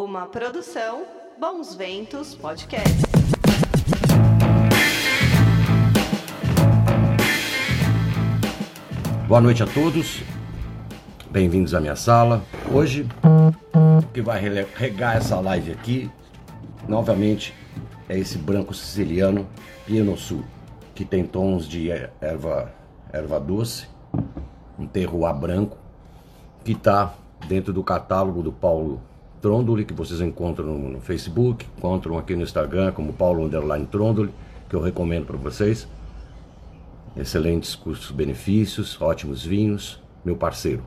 Uma produção Bons Ventos Podcast. Boa noite a todos. Bem-vindos à minha sala. Hoje, o que vai regar essa live aqui, novamente, é esse branco siciliano Piano Sul, que tem tons de erva, erva doce, um terroir branco, que está dentro do catálogo do Paulo Trondoli, que vocês encontram no Facebook, encontram aqui no Instagram como Paulo Underline Trondoli, que eu recomendo para vocês. Excelentes custos-benefícios, ótimos vinhos, meu parceiro.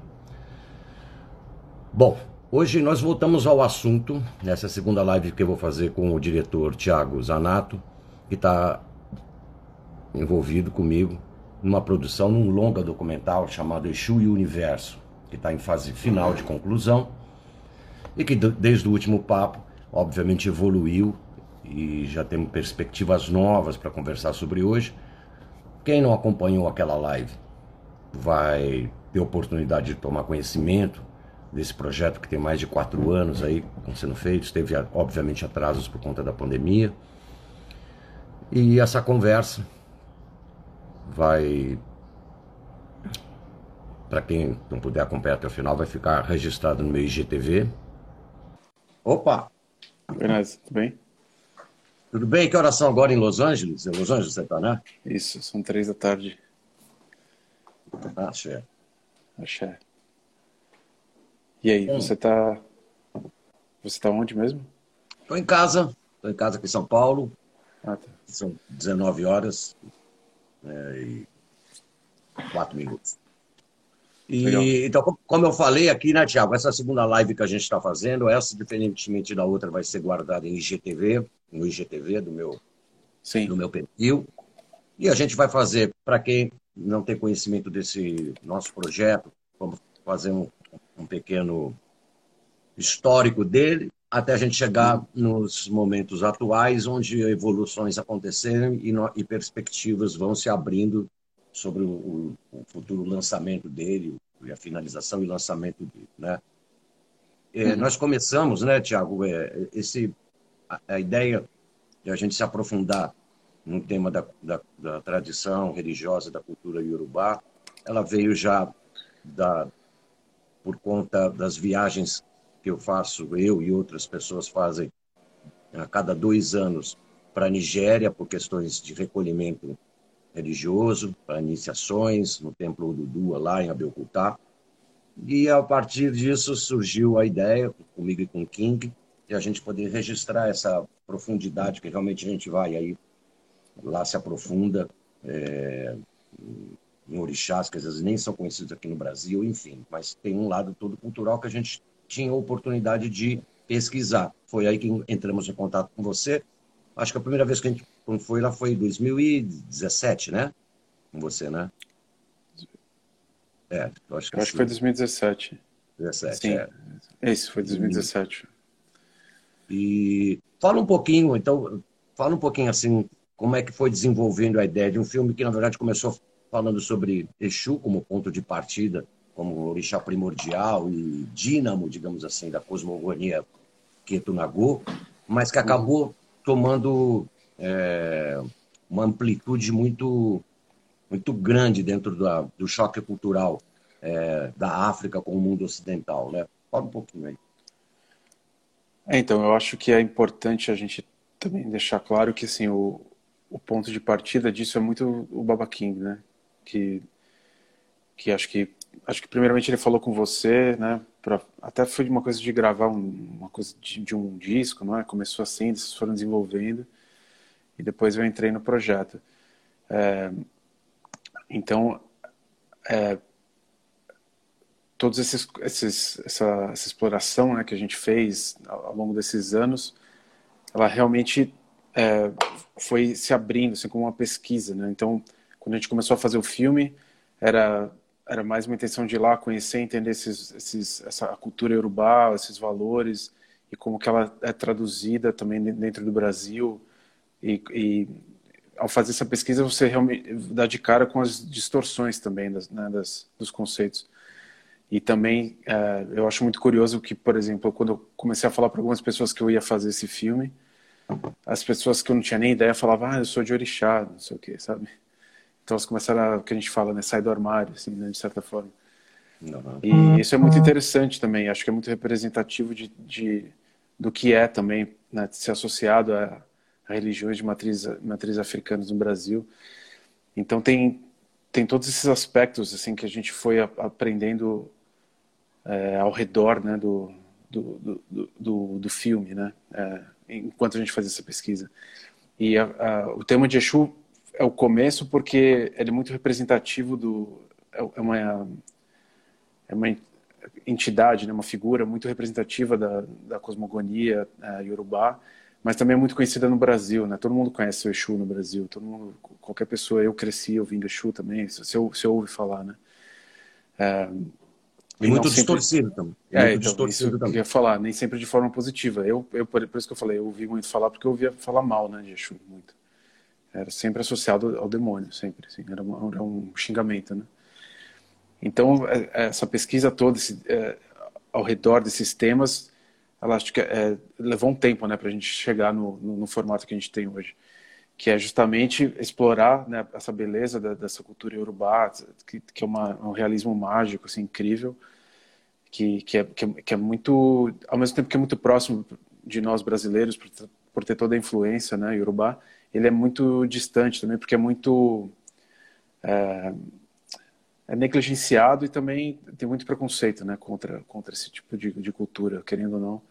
Bom, hoje nós voltamos ao assunto, nessa segunda live que eu vou fazer com o diretor Tiago Zanato, que está envolvido comigo numa produção, num longa documental chamado Exu e o Universo, que está em fase final de conclusão e que desde o último papo, obviamente, evoluiu e já temos perspectivas novas para conversar sobre hoje. Quem não acompanhou aquela live vai ter oportunidade de tomar conhecimento desse projeto que tem mais de quatro anos aí sendo feito. Teve, obviamente, atrasos por conta da pandemia. E essa conversa vai para quem não puder acompanhar até o final, vai ficar registrado no meu IGTV, Opa! Beleza, tudo bem? Tudo bem? Que horas são agora em Los Angeles? Em Los Angeles você está, né? Isso, são três da tarde. Axé. Axé. E aí, hum. você está Você tá onde mesmo? Estou em casa. Estou em casa aqui em São Paulo. Ah, tá. São 19 horas é, e 4 minutos. E, então, como eu falei aqui, né, Tiago, essa segunda live que a gente está fazendo, essa, diferentemente da outra, vai ser guardada em IGTV, no IGTV do meu, Sim. do meu perfil. E a gente vai fazer, para quem não tem conhecimento desse nosso projeto, vamos fazer um, um pequeno histórico dele, até a gente chegar nos momentos atuais, onde evoluções aconteceram e, no, e perspectivas vão se abrindo sobre o, o, futuro lançamento dele, a finalização e lançamento dele, né? É, uhum. Nós começamos, né, Tiago, é, esse, a, a, ideia de a gente se aprofundar no tema da, da, da, tradição religiosa, da cultura iorubá, ela veio já da, por conta das viagens que eu faço, eu e outras pessoas fazem a cada dois anos para a Nigéria, por questões de recolhimento religioso, para iniciações no Templo Ududua, lá em Abelcutá. E a partir disso surgiu a ideia, comigo e com o King, de a gente poder registrar essa profundidade que realmente a gente vai aí, lá se aprofunda é, em orixás, que às vezes nem são conhecidos aqui no Brasil, enfim, mas tem um lado todo cultural que a gente tinha a oportunidade de pesquisar. Foi aí que entramos em contato com você. Acho que a primeira vez que a gente foi lá foi em 2017, né? Com você, né? É, eu acho que, eu acho que foi 2017. 17, Sim. é. Esse foi 2017. E fala um pouquinho, então, fala um pouquinho assim, como é que foi desenvolvendo a ideia de um filme que, na verdade, começou falando sobre Exu como ponto de partida, como orixá primordial e dínamo, digamos assim, da cosmogonia Ketunago, mas que acabou tomando é, uma amplitude muito, muito grande dentro da, do choque cultural é, da África com o mundo ocidental. Né? Fala um pouquinho aí. É, então, eu acho que é importante a gente também deixar claro que assim, o, o ponto de partida disso é muito o Baba King, né? Que, que acho que acho que primeiramente ele falou com você, né? Pra, até foi uma coisa de gravar um, uma coisa de, de, um disco, não é? Começou assim, eles foram desenvolvendo e depois eu entrei no projeto. É, então, é, todos esses, esses essa, essa, exploração né, que a gente fez ao, ao longo desses anos, ela realmente é, foi se abrindo, assim, como uma pesquisa, né? Então, quando a gente começou a fazer o filme, era era mais uma intenção de ir lá conhecer, entender esses, esses, essa cultura urubá, esses valores e como que ela é traduzida também dentro do Brasil e, e, ao fazer essa pesquisa você realmente dá de cara com as distorções também das, né, das, dos conceitos. E também é, eu acho muito curioso que, por exemplo, quando eu comecei a falar para algumas pessoas que eu ia fazer esse filme, as pessoas que eu não tinha nem ideia falavam, ah, eu sou de orixá, não sei o quê, sabe? Então elas começaram a, o que a gente fala, né, sair do armário, assim, né, de certa forma. Uhum. E isso é muito interessante também, acho que é muito representativo de, de do que é também né, ser associado a religiões de matriz, matriz africanas no Brasil. Então tem tem todos esses aspectos assim que a gente foi aprendendo é, ao redor né, do, do, do, do, do filme, né, é, enquanto a gente fazia essa pesquisa. E a, a, o tema de Exu é o começo porque ele é muito representativo do é, é uma é uma entidade, né, uma figura muito representativa da, da cosmogonia uh, iorubá, mas também é muito conhecida no Brasil, né? Todo mundo conhece o Exu no Brasil, todo mundo, qualquer pessoa, eu cresci ouvindo Exu também, se eu ouve falar, né? É, e, muito distorcido sempre... também. É, muito então, distorcido isso também. eu ia falar, nem sempre de forma positiva. Eu, eu, por isso que eu falei, eu ouvi muito falar, porque eu ouvia falar mal, né, de Exu, muito. Era sempre associado ao demônio, sempre, assim, era, um, era um xingamento, né? Então, é, essa pesquisa toda esse, é, ao redor desses temas, ela acho que é, levou um tempo né, para a gente chegar no, no, no, formato que a gente tem hoje, que é justamente explorar né, essa beleza da, dessa cultura iorubá, que, que é uma, um realismo mágico, assim, incrível, que, que, é, que, é, que é muito, ao mesmo tempo que é muito próximo de nós brasileiros, por, por ter toda a influência né, iorubá, ele é muito distante também, porque é muito... É, é negligenciado e também tem muito preconceito né, contra, contra esse tipo de, de cultura, querendo ou não.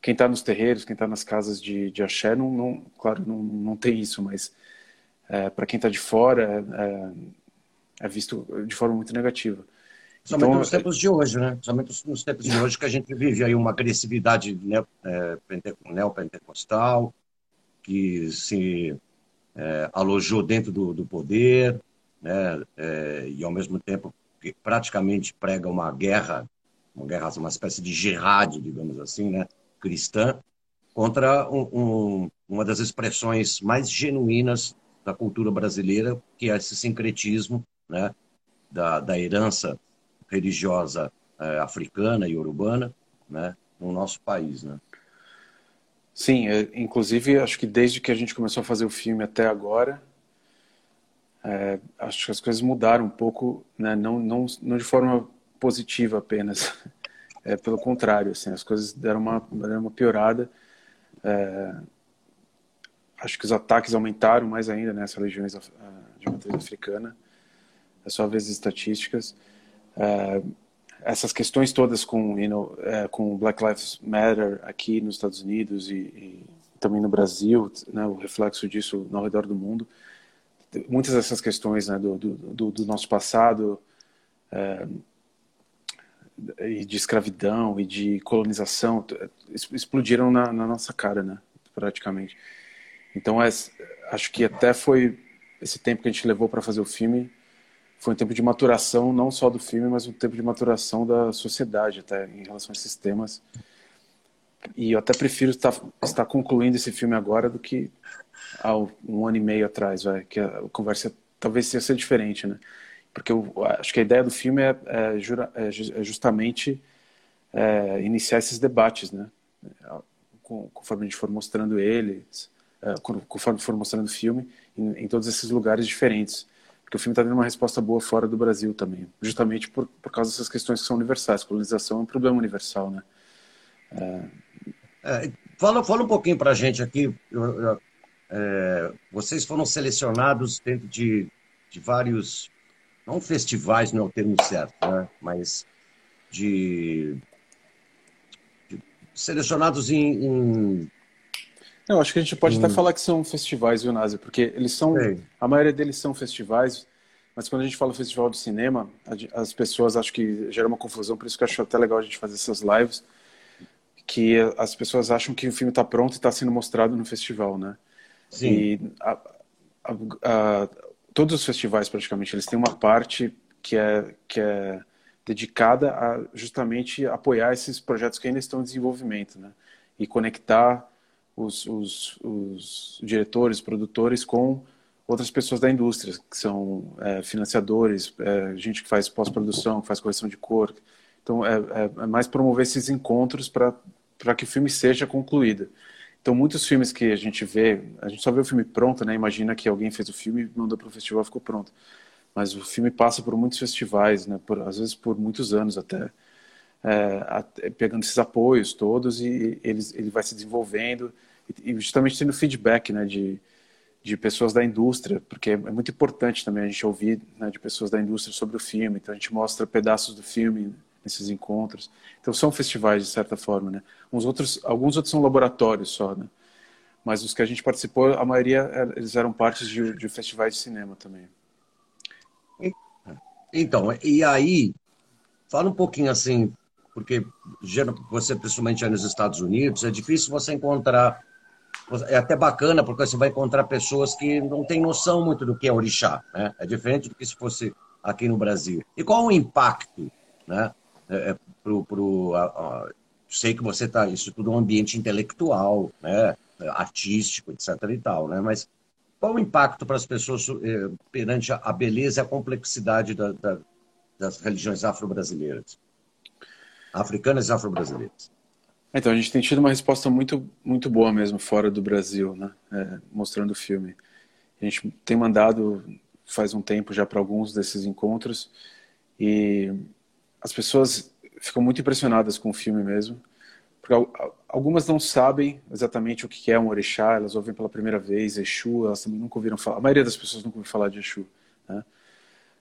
Quem está nos terreiros, quem está nas casas de, de axé, não, não, claro, não, não tem isso, mas é, para quem está de fora é, é, visto de forma muito negativa. Somente então, nos tempos de hoje, né? Somente nos tempos de hoje que a gente vive aí uma agressividade é, neopentecostal que se é, alojou dentro do, do poder, né, é, e ao mesmo tempo praticamente prega uma guerra, uma guerra, uma espécie de jihad, digamos assim, né, cristã, contra um, um, uma das expressões mais genuínas da cultura brasileira, que é esse sincretismo né, da, da herança religiosa é, africana e urbana né, no nosso país. Né? Sim, é, inclusive acho que desde que a gente começou a fazer o filme até agora, é, acho que as coisas mudaram um pouco, né? não, não, não de forma positiva apenas, é, pelo contrário, assim, as coisas deram uma, deram uma piorada. É, acho que os ataques aumentaram mais ainda nessas né, regiões de matriz africana, é só ver as estatísticas. É, essas questões todas com, you know, é, com Black Lives Matter aqui nos Estados Unidos e, e também no Brasil, né, o reflexo disso ao redor do mundo, muitas dessas questões né, do, do, do, nosso passado é, e de escravidão e de colonização explodiram na, na nossa cara, né, praticamente. Então, é, acho que até foi esse tempo que a gente levou para fazer o filme foi um tempo de maturação não só do filme, mas um tempo de maturação da sociedade até em relação a esses temas. E eu até prefiro estar, estar concluindo esse filme agora do que há um ano e meio atrás, que a conversa talvez ia ser diferente, né? Porque eu acho que a ideia do filme é, é, é, é justamente é, iniciar esses debates, né? Conforme a gente for mostrando eles, é, conforme for mostrando o filme, em, em, todos esses lugares diferentes. Porque o filme está dando uma resposta boa fora do Brasil também, justamente por, por causa dessas questões que são universais. Colonização é um problema universal, né? É, fala, fala um pouquinho para a gente aqui. Eu, eu, é, vocês foram selecionados dentro de, de vários, não festivais, não é o termo certo, né? mas de, de selecionados em, em não, acho que a gente pode até falar que são festivais, viu, Nazi? Porque eles são. A maioria deles são festivais, mas quando a gente fala festival de cinema, as pessoas acho que gera uma confusão, por isso que eu acho até legal a gente fazer essas lives, que as pessoas acham que o filme está pronto e está sendo mostrado no festival, né? Sim. E a, a, a, todos os festivais, praticamente, eles têm uma parte que é, que é dedicada a justamente apoiar esses projetos que ainda estão em desenvolvimento, né? E conectar os, os, os diretores, produtores com outras pessoas da indústria, que são é, financiadores, é, gente que faz pós-produção, que faz correção de cor, Então, é, é, é mais promover esses encontros para que o filme seja concluído. Então, muitos filmes que a gente vê, a gente só vê o filme pronto, né? Imagina que alguém fez o filme, mandou para o festival, ficou pronto. Mas o filme passa por muitos festivais, né? Por, às vezes por muitos anos até, é, pegando esses apoios todos e ele, ele vai se desenvolvendo e justamente tendo feedback, né? De, de pessoas da indústria, porque é muito importante também a gente ouvir né, de pessoas da indústria sobre o filme. Então a gente mostra pedaços do filme nesses encontros. Então são festivais de certa forma, né? Uns outros, alguns outros são laboratórios só, né? Mas os que a gente participou, a maioria é, eles eram partes de, de festivais de cinema também. Então, e aí fala um pouquinho assim, porque você principalmente aí nos Estados Unidos é difícil você encontrar é até bacana porque você vai encontrar pessoas que não têm noção muito do que é orixá, né? É diferente do que se fosse aqui no Brasil. E qual o impacto, né? É, é pro, pro a, a, sei que você está isso tudo é um ambiente intelectual, né, artístico, etc. e tal, né? Mas qual o impacto para as pessoas eh, perante a, a, beleza e a complexidade da, da, das religiões afro-brasileiras, africanas e afro-brasileiras? Então, a gente tem tido uma resposta muito, muito boa mesmo fora do Brasil, né? É, mostrando o filme. A gente tem mandado faz um tempo já para alguns desses encontros e as pessoas ficam muito impressionadas com o filme mesmo, porque algumas não sabem exatamente o que é um orixá, elas ouvem pela primeira vez Exu, elas também nunca ouviram falar, a maioria das pessoas nunca ouviu falar de Exu, né?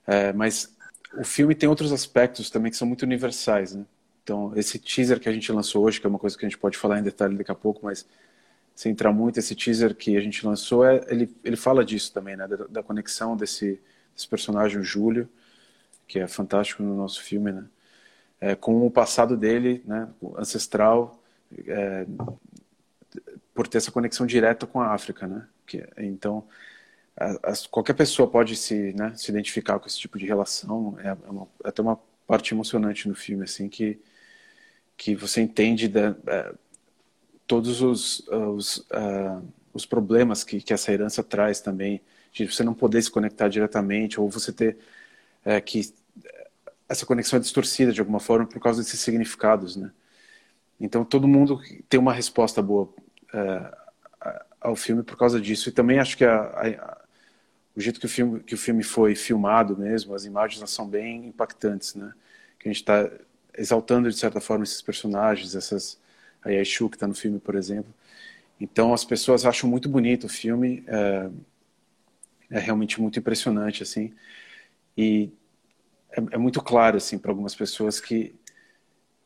é, mas o filme tem outros aspectos também que são muito universais, né? Então, esse teaser que a gente lançou hoje, que é uma coisa que a gente pode falar em detalhe daqui a pouco, mas sem entrar muito, esse teaser que a gente lançou, é, ele, ele fala disso também, né? Da, da conexão desse, desse personagem, o Júlio, que é fantástico no nosso filme, né? É, com o passado dele, né, ancestral, é, por ter essa conexão direta com a África, né? Que, então, qualquer pessoa pode se, né, se identificar com esse tipo de relação. É, é, uma, é até uma parte emocionante no filme, assim, que que você entende da, é, todos os, os, uh, os problemas que, que essa herança traz também, de você não poder se conectar diretamente, ou você ter é, que essa conexão é distorcida de alguma forma por causa desses significados, né? Então todo mundo tem uma resposta boa é, ao filme por causa disso. E também acho que a, a, o jeito que o filme que o filme foi filmado mesmo, as imagens são bem impactantes, né? Que a gente está exaltando de certa forma esses personagens, essas a Yaishu que está no filme, por exemplo. Então as pessoas acham muito bonito o filme, é, é realmente muito impressionante assim. E é, é muito claro assim para algumas pessoas que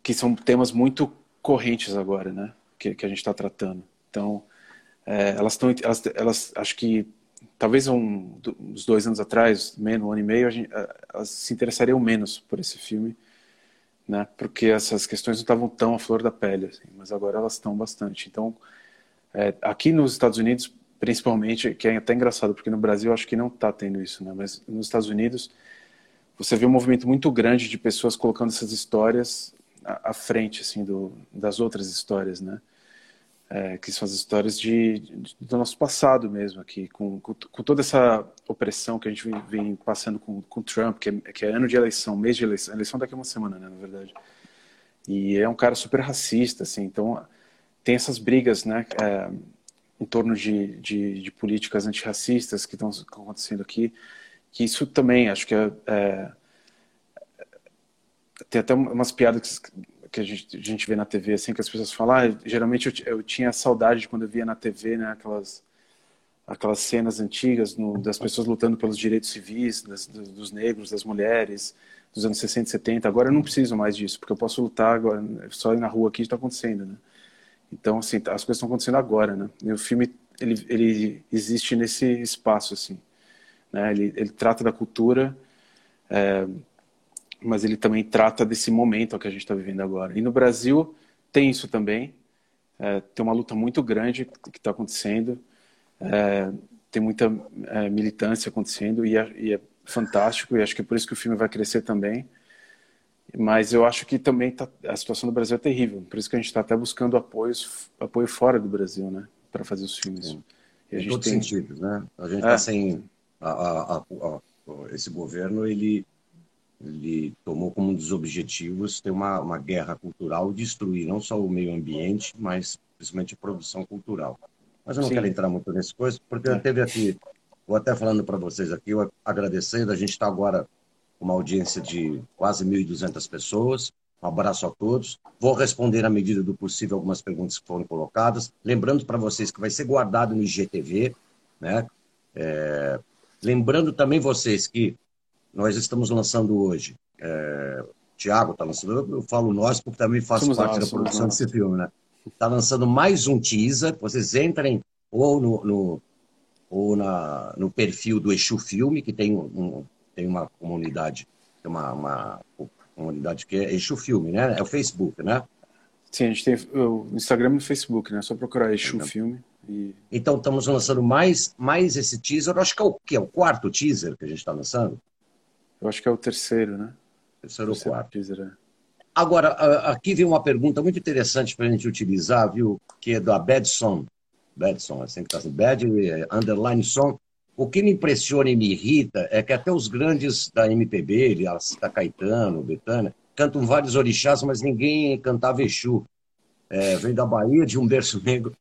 que são temas muito correntes agora, né? Que, que a gente está tratando. Então, é, elas estão, elas, elas, acho que talvez um, uns dois anos atrás, menos um ano e meio, gente, elas se interessariam menos por esse filme, né? Porque essas questões não estavam tão à flor da pele, assim, mas agora elas estão bastante. Então, é, aqui nos Estados Unidos, principalmente, que é até engraçado, porque no Brasil acho que não está tendo isso, né? Mas nos Estados Unidos você vê um movimento muito grande de pessoas colocando essas histórias à, frente assim do, das outras histórias, né? É, que são as histórias de, de, do nosso passado mesmo aqui, com, com, com, toda essa opressão que a gente vem, vem passando com, com Trump, que é, que é, ano de eleição, mês de eleição, eleição daqui a uma semana, né, na verdade. E é um cara super racista, assim, então tem essas brigas, né, é, em torno de, de, de políticas antirracistas que estão acontecendo aqui que isso também, acho que é, é tem até umas piadas que, a, gente, a gente vê na TV, assim, que as pessoas falam, ah, geralmente eu, eu tinha saudade de quando eu via na TV, né, aquelas, aquelas cenas antigas no, das pessoas lutando pelos direitos civis, das, dos negros, das mulheres, dos anos 60 e 70. Agora eu não preciso mais disso, porque eu posso lutar agora, só na rua aqui está acontecendo, né? Então, assim, as coisas estão acontecendo agora, né? E o filme, ele, ele existe nesse espaço, assim. Né? Ele, ele trata da cultura, é, mas ele também trata desse momento que a gente está vivendo agora. E no Brasil tem isso também. É, tem uma luta muito grande que está acontecendo. É, tem muita é, militância acontecendo e é, e é, fantástico. E acho que é por isso que o filme vai crescer também. Mas eu acho que também tá, a situação do Brasil é terrível. Por isso que a gente está até buscando apoios, apoio fora do Brasil, né, para fazer os filmes. Sim. E a gente em todos tem... sentidos, né? A gente está é. sem a, a, a, esse governo ele ele tomou como um dos objetivos ter uma, uma guerra cultural, destruir não só o meio ambiente, mas principalmente a produção cultural. Mas eu não Sim. quero entrar muito nesse coisa, porque é. eu teve aqui, vou até falando para vocês aqui, eu agradecendo, a gente está agora com uma audiência de quase 1.200 pessoas, um abraço a todos. Vou responder à medida do possível algumas perguntas que foram colocadas. Lembrando para vocês que vai ser guardado no IGTV. Né? É... Lembrando também vocês que nós estamos lançando hoje. É... Tiago está lançando, eu falo nós porque também faço somos parte nós, da produção desse filme. Né? Está lançando mais um teaser. Vocês entrem ou no, no ou na, no perfil do Exu Filme, que tem, um, tem uma comunidade, tem uma, uma comunidade que é Exu Filme, né? É o Facebook, né? Sim, a gente tem o Instagram e o Facebook, né? É só procurar Exu Filme. E... Então estamos lançando mais, mais esse teaser. Acho que é o que é o quarto teaser que a gente está lançando. Eu acho que é o terceiro, né? Terceiro, ou quarto. Teaser, é. Agora, aqui vem uma pergunta muito interessante para a gente utilizar, viu? Que é da Badson. Badson, assim que está assim, Bad, underline Song. O que me impressiona e me irrita é que até os grandes da MPB, da Caetano, Betânia, cantam vários orixás, mas ninguém cantava Exu. É, vem da Bahia, de um berço negro.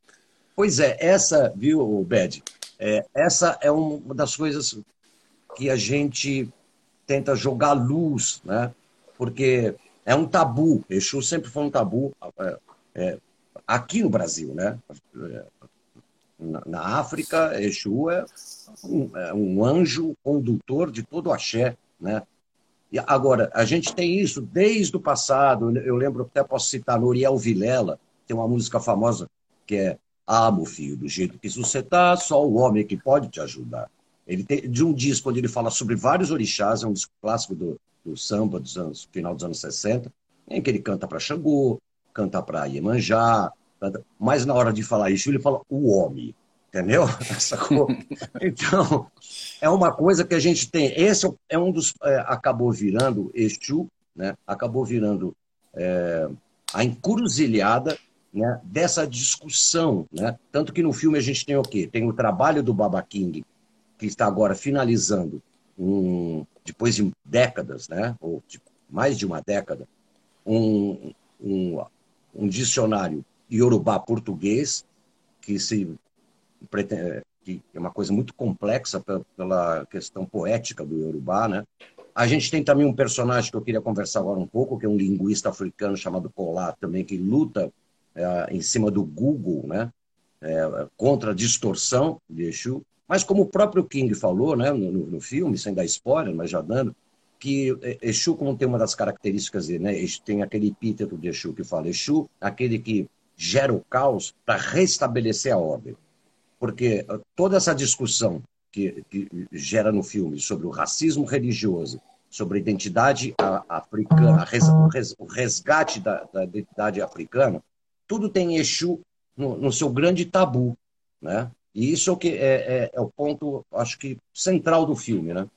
Pois é, essa, viu, Bed? É, essa é uma das coisas que a gente tenta jogar luz, né? Porque é um tabu. Exu sempre foi um tabu é, é, aqui no Brasil, né? Na, África, Exu é um, é um anjo condutor de todo o axé, né? E agora, a gente tem isso desde o passado. Eu lembro, até posso citar Noriel Vilela, tem uma música famosa que é Amo, filho, do jeito que você está, só o homem que pode te ajudar. Ele tem de um disco onde ele fala sobre vários orixás, é um disco clássico do, do samba dos anos, final dos anos 60, em que ele canta para Xangô, canta para Iemanjá, canta... mas na hora de falar isso, ele fala o homem. Entendeu? Então, é uma coisa que a gente tem. Esse é um dos. É, acabou virando Exu, né? acabou virando é, a encruzilhada né? dessa discussão. Né? Tanto que no filme a gente tem o quê? Tem o trabalho do Baba King, que está agora finalizando, um, depois de décadas, né? ou de mais de uma década, um, um, um dicionário iorubá português que se que é uma coisa muito complexa pela questão poética do Yorubá, né? A gente tem também um personagem que eu queria conversar agora um pouco, que é um linguista africano chamado Kolat, também, que luta é, em cima do Google, né? É, contra a distorção de Exu. Mas como o próprio King falou né, no, no filme, sem dar spoiler, mas já dando, que Exu, como tem uma das características dele, né, tem aquele epíteto de Exu que fala Exu, aquele que gera o caos para restabelecer a ordem porque ah, toda essa discussão que, que, gera no filme sobre o racismo religioso, sobre a identidade africana, o resgate da, da identidade africana, tudo tem Exu no, no, seu grande tabu, né? E isso é o, que é, é, é, o ponto, acho que, central do filme, né?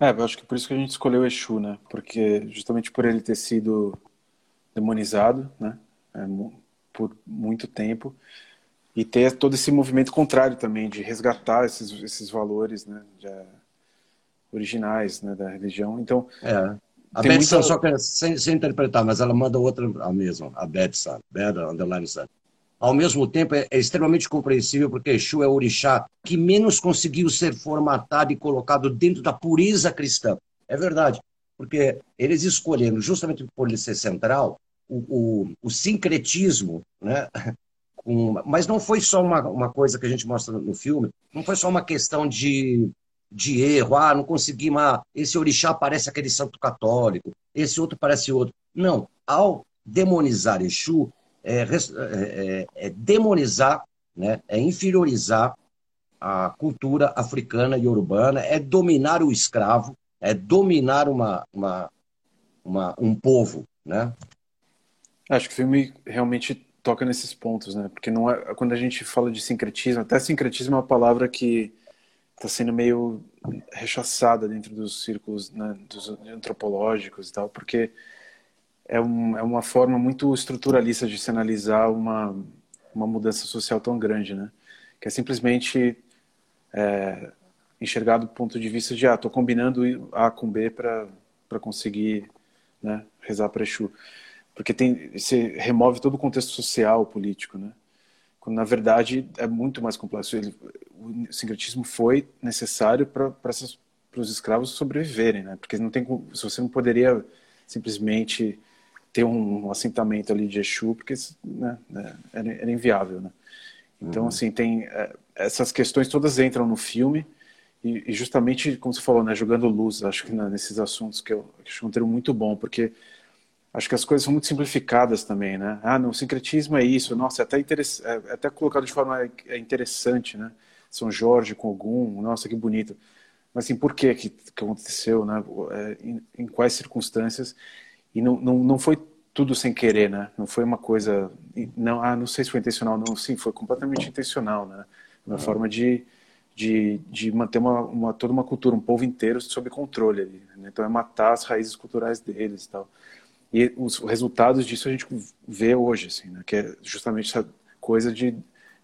É, eu acho que por isso que a gente escolheu Exu, né? Porque justamente por ele ter sido demonizado, né? É, por muito tempo, e ter todo esse movimento contrário também de resgatar esses, esses valores né, de, originais né, da religião. Então, é. A Beth muita... só que sem, sem, interpretar, mas ela manda outra a mesma, a Beth San, Beth Underline San. Ao mesmo tempo, é, é, extremamente compreensível porque Exu é o orixá que menos conseguiu ser formatado e colocado dentro da pureza cristã. É verdade, porque eles escolheram, justamente por ele ser central, o, o, o sincretismo né, mas não foi só uma, uma coisa que a gente mostra no filme, não foi só uma questão de, de erro, ah, não consegui, mas esse orixá parece aquele santo católico, esse outro parece outro. Não, ao demonizar Exu, é, é, é, é demonizar, né, é inferiorizar a cultura africana e urbana, é dominar o escravo, é dominar uma, uma, uma, um povo. Né? Acho que o filme realmente toca nesses pontos, né? Porque não é, quando a gente fala de sincretismo, até sincretismo é uma palavra que está sendo meio rechaçada dentro dos círculos né, dos antropológicos e tal, porque é, um, é uma forma muito estruturalista de se analisar uma, uma mudança social tão grande, né? Que é simplesmente é, enxergar do ponto de vista de, ah, tô combinando A com B para conseguir né, rezar para Exu. Porque tem, você remove todo o contexto social, político, né? Quando, na verdade, é muito mais complexo. Ele, o sincretismo foi necessário para os escravos sobreviverem, né? Porque não tem, se você não poderia simplesmente ter um, assentamento ali de Exu, porque né, né era, era, inviável, né? Então, uhum. assim, tem é, essas questões todas entram no filme e, e, justamente, como você falou, né, jogando luz, acho que né, nesses assuntos que eu que acho um termo muito bom, porque acho que as coisas são muito simplificadas também, né? Ah, não, o sincretismo é isso, nossa, é até, interess... é, é até colocado de forma é interessante, né? São Jorge com Ogum, nossa, que bonito. Mas assim, por que que, aconteceu, né? É, em, em, quais circunstâncias? E não, não, não foi tudo sem querer, né? Não foi uma coisa, não, ah, não sei se foi intencional, não, sim, foi completamente intencional, né? Uma uhum. forma de, de, de manter uma, uma, toda uma cultura, um povo inteiro sob controle ali. Né? Então é matar as raízes culturais deles e tal. E os resultados disso a gente vê hoje, assim, né? Que é justamente essa coisa de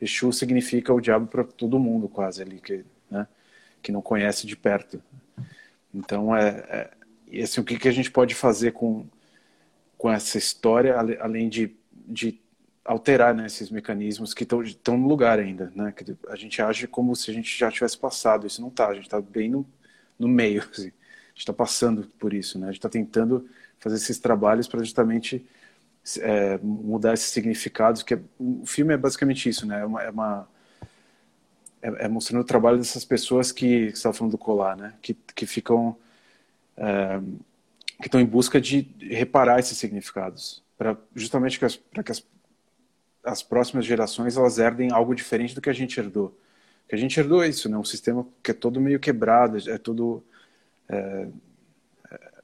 Exu significa o diabo para todo mundo quase ali, que, né? Que não conhece de perto. Então é, é assim, o que, que a gente pode fazer com com essa história, além de, de alterar né, esses mecanismos que estão no lugar ainda. Né? Que a gente age como se a gente já tivesse passado. Isso não está, a gente está bem no, no meio. Assim. A gente está passando por isso. Né? A gente está tentando fazer esses trabalhos para justamente é, mudar esses significados. Que é, o filme é basicamente isso, né? É uma, é, uma, é, é mostrando o trabalho dessas pessoas que, você estava falando do colar, né? Que, que ficam é, que estão em busca de reparar esses significados, para justamente para que as, as próximas gerações elas herdem algo diferente do que a gente herdou. Que a gente herdou isso, né? Um sistema que é todo meio quebrado, é todo é, é,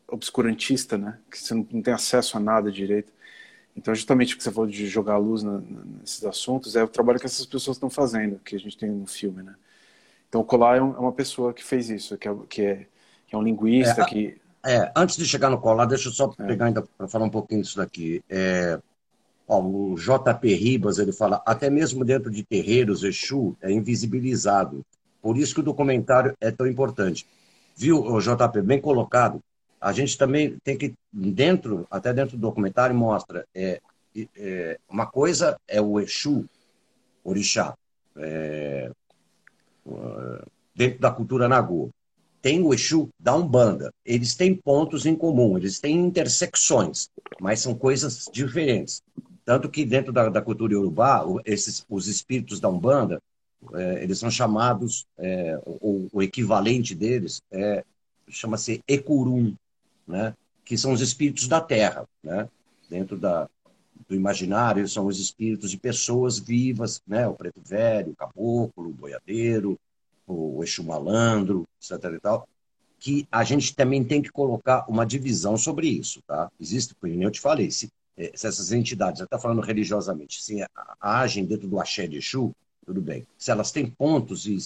obscurantista, né? Que você não, não, tem acesso a nada direito. Então, justamente o que você falou de jogar a luz na, na, nesses assuntos é o trabalho que essas pessoas estão fazendo, que a gente tem no filme, né? Então, o Colar é, um, é uma pessoa que fez isso, que é, que é, que é um linguista, é, que é, antes de chegar no colar, deixa eu só é. pegar ainda para falar um pouquinho disso daqui. É, ó, o JP Ribas ele fala, até mesmo dentro de terreiros, Exu é invisibilizado. Por isso que o documentário é tão importante. Viu, o JP, bem colocado. A gente também tem que, dentro, até dentro do documentário, mostra é, é uma coisa é o Exu, orixá, é, dentro da cultura Nagô tem o Exu da Umbanda. Eles têm pontos em comum, eles têm intersecções, mas são coisas diferentes. Tanto que dentro da, da cultura iorubá, esses, os espíritos da Umbanda, é, eles são chamados, é, o, o, equivalente deles é, chama-se Ekurum, né? que são os espíritos da terra. Né? Dentro da, do imaginário, são os espíritos de pessoas vivas, né? o preto velho, o caboclo, o boiadeiro, o Exu Malandro, etc. E tal, que a gente também tem que colocar uma divisão sobre isso. Tá? Existe, como eu te falei, se, eh, se essas entidades, está falando religiosamente, se agem dentro do axé de Exu, tudo bem. Se elas têm pontos e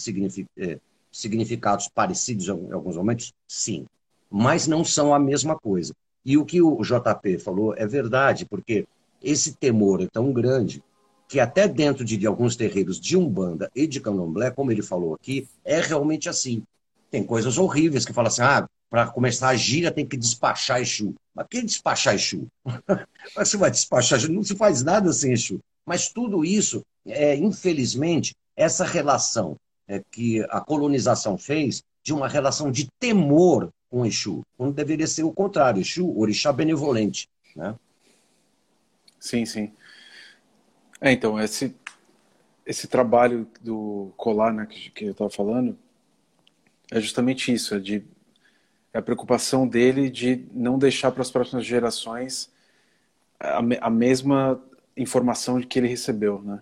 eh, significados parecidos em alguns momentos, sim. Mas não são a mesma coisa. E o que o JP falou é verdade, porque esse temor é tão grande que até dentro de, de, alguns terreiros de Umbanda e de Candomblé, como ele falou aqui, é realmente assim. Tem coisas horríveis que falam assim, ah, para começar a gira tem que despachar Exu. Mas que despachar Exu? Você vai despachar Exu? Não se faz nada sem Exu. Mas tudo isso, é, infelizmente, essa relação é, que a colonização fez de uma relação de temor com Exu, quando deveria ser o contrário, Exu, orixá benevolente. Né? Sim, sim. É, então, esse, esse trabalho do colar né, que, que eu estava falando é justamente isso, é, de, é a preocupação dele de não deixar para as próximas gerações a, a mesma informação que ele recebeu, né?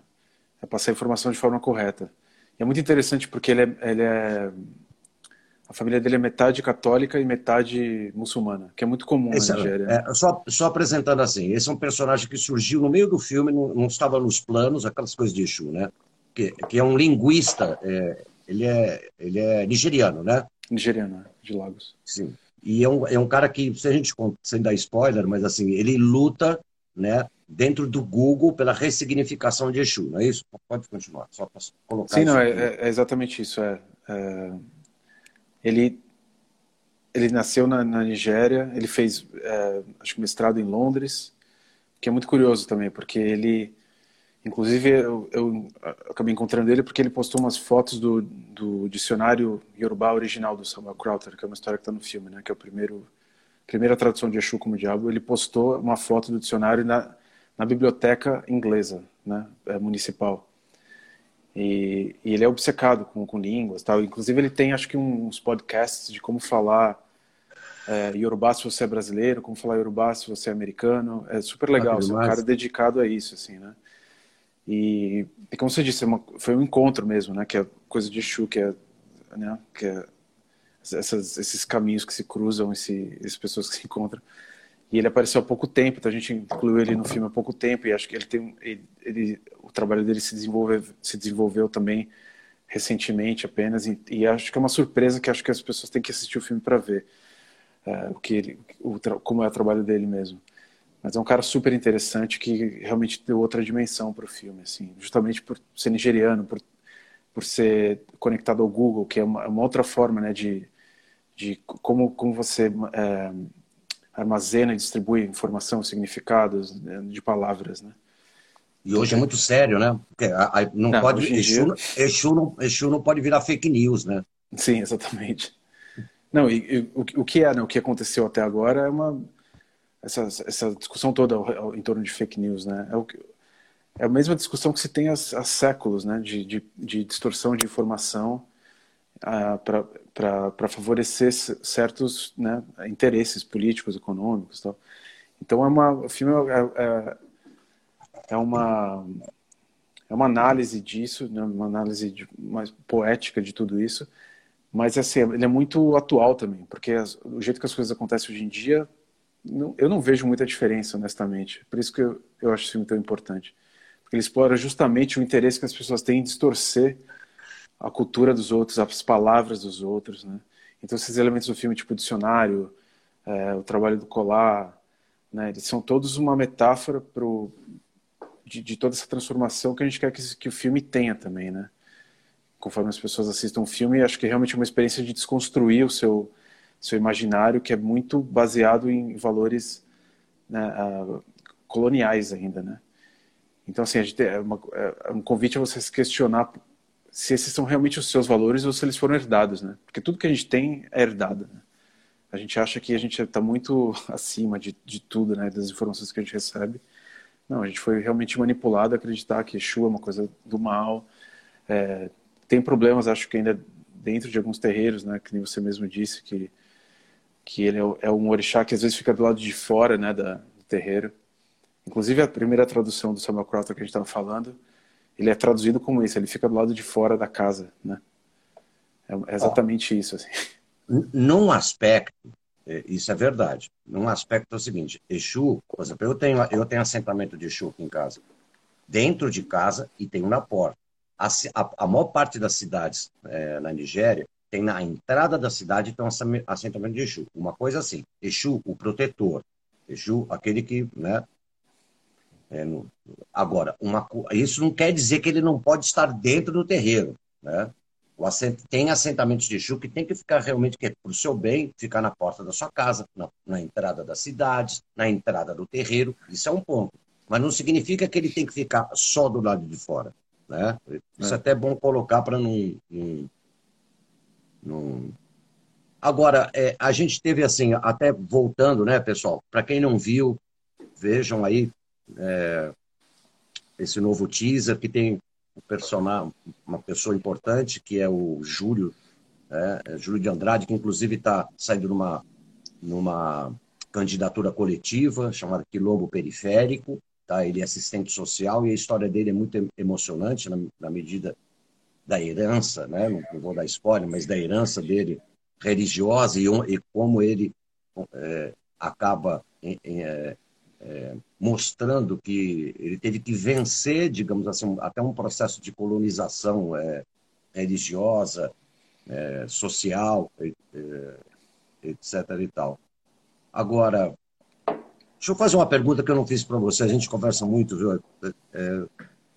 É passar a informação de forma correta. E é muito interessante porque ele é, ele é a família dele é metade católica e metade muçulmana, que é muito comum esse, na Nigéria. É, só, só apresentando assim, esse é um personagem que surgiu no meio do filme, não, não estava nos planos, aquelas coisas de Exu, né? Que, que é um linguista, é, ele, é, ele é nigeriano, né? Nigeriano, de Lagos. Sim. E é um, é um cara que, se a gente sem dar spoiler, mas assim, ele luta né, dentro do Google pela ressignificação de Exu, não é isso? Pode continuar, só para colocar Sim, não, é, é, exatamente isso. É, é ele ele nasceu na, na Nigéria, ele fez é, acho que mestrado em Londres, que é muito curioso também, porque ele Inclusive, eu, eu, acabei encontrando ele porque ele postou umas fotos do, do dicionário Yorubá original do Samuel Crowther, que é uma história que está no filme, né? Que é o primeiro primeira tradução de Exu como diabo. Ele postou uma foto do dicionário na, na biblioteca inglesa, né? É, municipal. E, e, ele é obcecado com, com línguas, tal. Inclusive, ele tem, acho que uns podcasts de como falar é, Yorubá se você é brasileiro, como falar Yorubá se você é americano. É super legal. Ah, é um cara dedicado a isso, assim, né? E, e como você disse, é uma, foi um encontro mesmo, né? Que é coisa de Exu, que é, né? Que é essas, esses caminhos que se cruzam, esse, essas pessoas que se encontram. E ele apareceu há pouco tempo, então a gente incluiu ele no filme há pouco tempo e acho que ele tem, ele, ele trabalho dele se desenvolveu, se desenvolveu também recentemente apenas e, e, acho que é uma surpresa que acho que as pessoas têm que assistir o filme para ver uh, o que ele, o, como é o trabalho dele mesmo. Mas é um cara super interessante que realmente deu outra dimensão para o filme, assim, justamente por ser nigeriano, por, por ser conectado ao Google, que é uma, uma outra forma, né, de, de como, como você é, armazena e distribui informação, significados né, de palavras, né? E hoje é muito sério, né? Porque não, não pode Exu. Exu, não, Exu não pode virar fake news, né? Sim, exatamente. Não, e, e o, o que é, né, o que aconteceu até agora é uma essa, essa discussão toda em torno de fake news, né? É, o é a mesma discussão que se tem há, há séculos, né? De, de, de, distorção de informação ah, para favorecer certos né, interesses políticos, econômicos, tal. Então é uma, o filme é, é, é uma é uma análise disso, né, uma análise de, mais poética de tudo isso, mas assim, ele é muito atual também, porque as, o jeito que as coisas acontecem hoje em dia não, eu não vejo muita diferença, honestamente. Por isso que eu, eu acho esse filme tão importante. Porque ele explora justamente o interesse que as pessoas têm em distorcer a cultura dos outros, as palavras dos outros, né? Então esses elementos do filme, tipo dicionário, é, o trabalho do colar, né? Eles são todos uma metáfora pro, de, de, toda essa transformação que a gente quer que, que o filme tenha também, né? Conforme as pessoas assistam o filme, acho que é realmente uma experiência de desconstruir o seu seu imaginário que é muito baseado em valores né, coloniais ainda, né? Então, assim, é, uma, é um convite a você se questionar se esses são realmente os seus valores ou se eles foram herdados, né? Porque tudo que a gente tem é herdado, né? A gente acha que a gente está muito acima de, de tudo, né? Das informações que a gente recebe. Não, a gente foi realmente manipulado a acreditar que Exu é uma coisa do mal. É, tem problemas, acho que ainda dentro de alguns terreiros, né? Que nem você mesmo disse, que que ele é, é um orixá que às vezes fica do lado de fora né, da, do terreiro. Inclusive a primeira tradução do Samuel Crowther que a gente estava falando, ele é traduzido como isso, ele fica do lado de fora da casa, né? É, é exatamente isso, assim. Num aspecto, isso é verdade. Num aspecto é o seguinte, Exu, por exemplo, eu tenho, eu tenho assentamento de Exu aqui em casa, dentro de casa e tenho na porta. A, a, a maior parte das cidades é, na Nigéria tem na entrada da cidade tem um assentamento de Exu. Uma coisa assim, Exu, o protetor. Exu, aquele que, né? É, no, agora, uma, isso não quer dizer que ele não pode estar dentro do terreiro, né? O assent, tem assentamentos de Exu que tem que ficar realmente, que é para o seu bem, ficar na porta da sua casa, na, na entrada das cidades, na entrada do terreiro. Isso é um ponto. Mas não significa que ele tem que ficar só do lado de fora. Né? Isso é, é até bom colocar para não, não não... Agora, é, a gente teve assim, até voltando, né, pessoal? Para quem não viu, vejam aí é, esse novo teaser que tem um personagem, uma pessoa importante que é o Júlio, né, Júlio de Andrade, que inclusive está saindo numa, numa candidatura coletiva chamada Quilombo Periférico. Tá? Ele é assistente social e a história dele é muito emocionante na, na medida da herança, né? não, vou dar spoiler, mas da herança dele religiosa e, e como ele é, acaba é, é, mostrando que ele teve que vencer, digamos assim, até um processo de colonização é, religiosa, é, social, é, etc. e tal. Agora, deixa eu fazer uma pergunta que eu não fiz para você. A gente conversa muito, viu?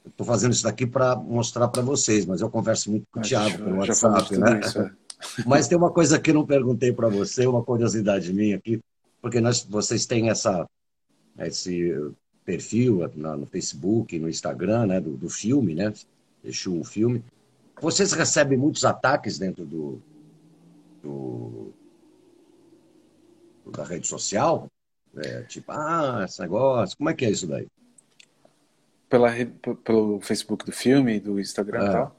Estou fazendo isso daqui para mostrar para vocês, mas eu converso muito com o Thiago pelo WhatsApp, né? Isso, é. Mas tem uma coisa que eu não perguntei para você, uma curiosidade minha aqui, porque nós, vocês têm essa, esse perfil no Facebook, no Instagram, né, do, do filme, né, Exu, o filme. Vocês recebem muitos ataques dentro do, do da rede social? É, tipo, ah, esse negócio, como é que é isso daí? Pela, pelo Facebook do filme, do Instagram e é, tal?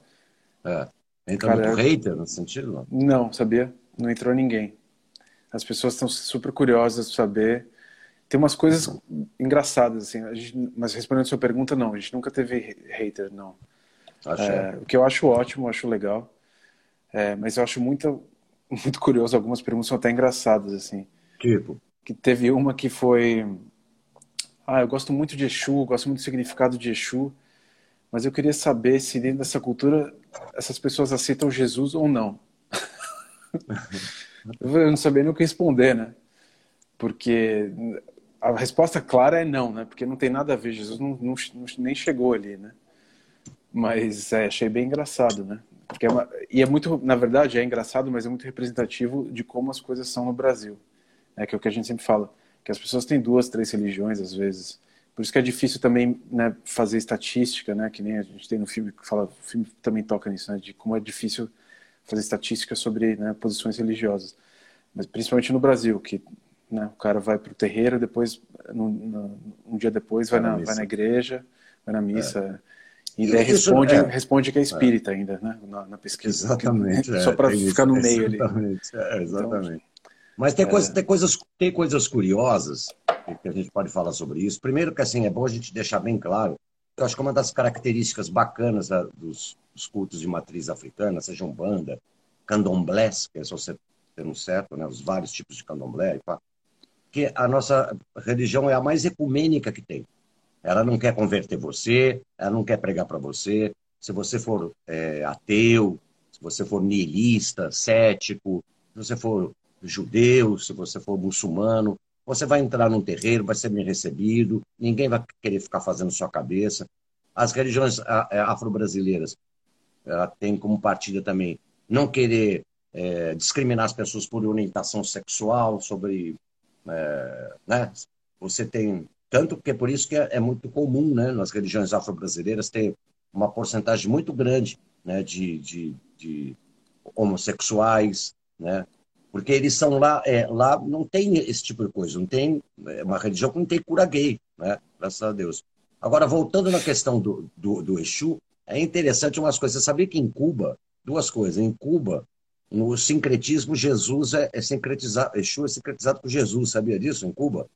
É. Entra Cara, muito hater nesse sentido? Não? não, sabia? Não entrou ninguém. As pessoas estão super curiosas de saber. Tem umas coisas engraçadas, assim, gente, mas respondendo a sua pergunta, não, a gente nunca teve hater, não. É, o que eu acho ótimo, acho legal. É, mas eu acho muito, muito curioso, algumas perguntas são até engraçadas, assim. Tipo? Que teve uma que foi. Ah, eu gosto muito de Exu, gosto muito do significado de Exu, mas eu queria saber se dentro dessa cultura essas pessoas aceitam Jesus ou não. eu não sabia nem o que responder, né? Porque a resposta clara é não, né? Porque não tem nada a ver, Jesus não, não, nem chegou ali, né? Mas é, achei bem engraçado, né? Porque é uma, e é muito, na verdade, é engraçado, mas é muito representativo de como as coisas são no Brasil. É que é o que a gente sempre fala, que as pessoas têm duas, três religiões às vezes. Por isso que é difícil também né, fazer estatística, né? Que nem a gente tem no filme que fala, o filme também toca nisso, né? De como é difícil fazer estatística sobre né, posições religiosas, mas principalmente no Brasil, que né, o cara vai para o terreiro, depois no, no, um dia depois vai, vai na, na vai na igreja, vai na missa. É. E daí responde, é. responde que é espírita é. ainda, né? Na, na pesquisa. Exatamente. Só para ficar no meio exatamente, ali. É, exatamente. Então, mas tem, é. coisa, tem, coisas, tem coisas curiosas que a gente pode falar sobre isso. Primeiro que assim, é bom a gente deixar bem claro, eu acho que uma das características bacanas da, dos, dos, cultos de matriz africana, seja umbanda, candomblés, que é só você tendo certo, né, os vários tipos de candomblé, que a nossa religião é a mais ecumênica que tem. Ela não quer converter você, ela não quer pregar para você. Se você for é, ateu, se você for nihilista, cético, se você for judeu, se você for muçulmano, você vai entrar num terreiro, vai ser bem recebido, ninguém vai querer ficar fazendo sua cabeça. As religiões é, afro-brasileiras têm como partida também não querer é, discriminar as pessoas por orientação sexual, sobre. É, né? Você tem. Tanto que é por isso que é, é muito comum né, nas religiões afro-brasileiras ter uma porcentagem muito grande né, de, de, de homossexuais, né, porque eles são lá, é, lá não tem esse tipo de coisa, não tem é uma religião que não tem cura gay, né? Graças a Deus. Agora, voltando na questão do, do, do Exu, é interessante umas coisas. Você sabia que em Cuba, duas coisas, em Cuba, no sincretismo, Jesus é, é sincretizado, Exu é sincretizado com Jesus, sabia disso em Cuba?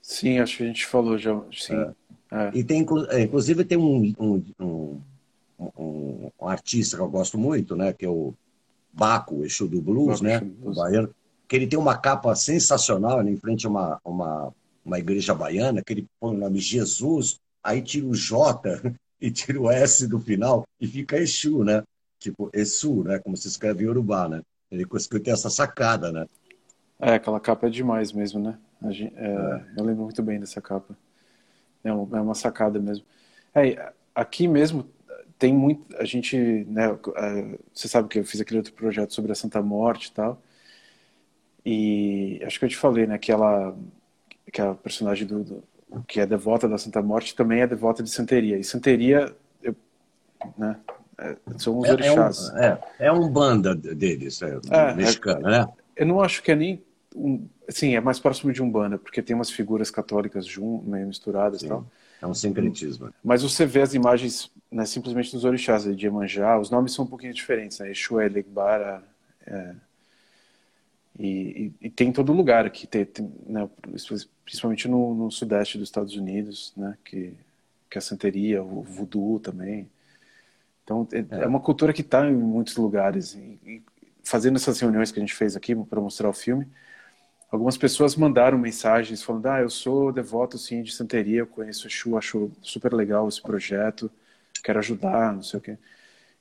Sim, acho que a gente falou já, sim. É. É. E tem, é, inclusive, tem um, um, um, um, artista que eu gosto muito, né, que é o Baco, o Exu do Blues, Baco, né? Blues. baiano, que ele tem uma capa sensacional ali em frente a uma, uma, uma igreja baiana, que ele põe o nome Jesus, aí tira o J e tira o S do final e fica Exu, né? Tipo, Exu, né? Como se escreve em Urubá, né? Ele conseguiu ter essa sacada, né? É, aquela capa é demais mesmo, né? Gente, é, é. Eu lembro muito bem dessa capa. É uma, é uma sacada mesmo. É, aqui mesmo tem muito. A gente, né, é, você sabe que eu fiz aquele outro projeto sobre a Santa Morte e tal. E acho que eu te falei, né, que ela, que a personagem do, do que é devota da Santa Morte também é devota de Santeria. E Santeria, eu, né, são os é, orixás. É um, é, é um banda deles, é, é mexicano, né? Eu não acho que é nem um, sim, é mais próximo de um banda, porque tem umas figuras católicas junto, meio misturadas e tal. É um sincretismo. Mas você vê as imagens né, simplesmente dos orixás de Iemanjá, os nomes são um pouquinho diferentes, né? Exu é Legbara, é, e, e, e, tem em todo lugar aqui, tem, tem, né, principalmente no, no, sudeste dos Estados Unidos, né, que, que é a santeria, o voodoo também. Então é, é. é uma cultura que está em muitos lugares. E, e, fazendo essas reuniões que a gente fez aqui para mostrar o filme, algumas pessoas mandaram mensagens falando: ah, eu sou devoto sim de santeria, eu conheço Exu, acho super legal esse projeto quero ajudar, não sei o quê.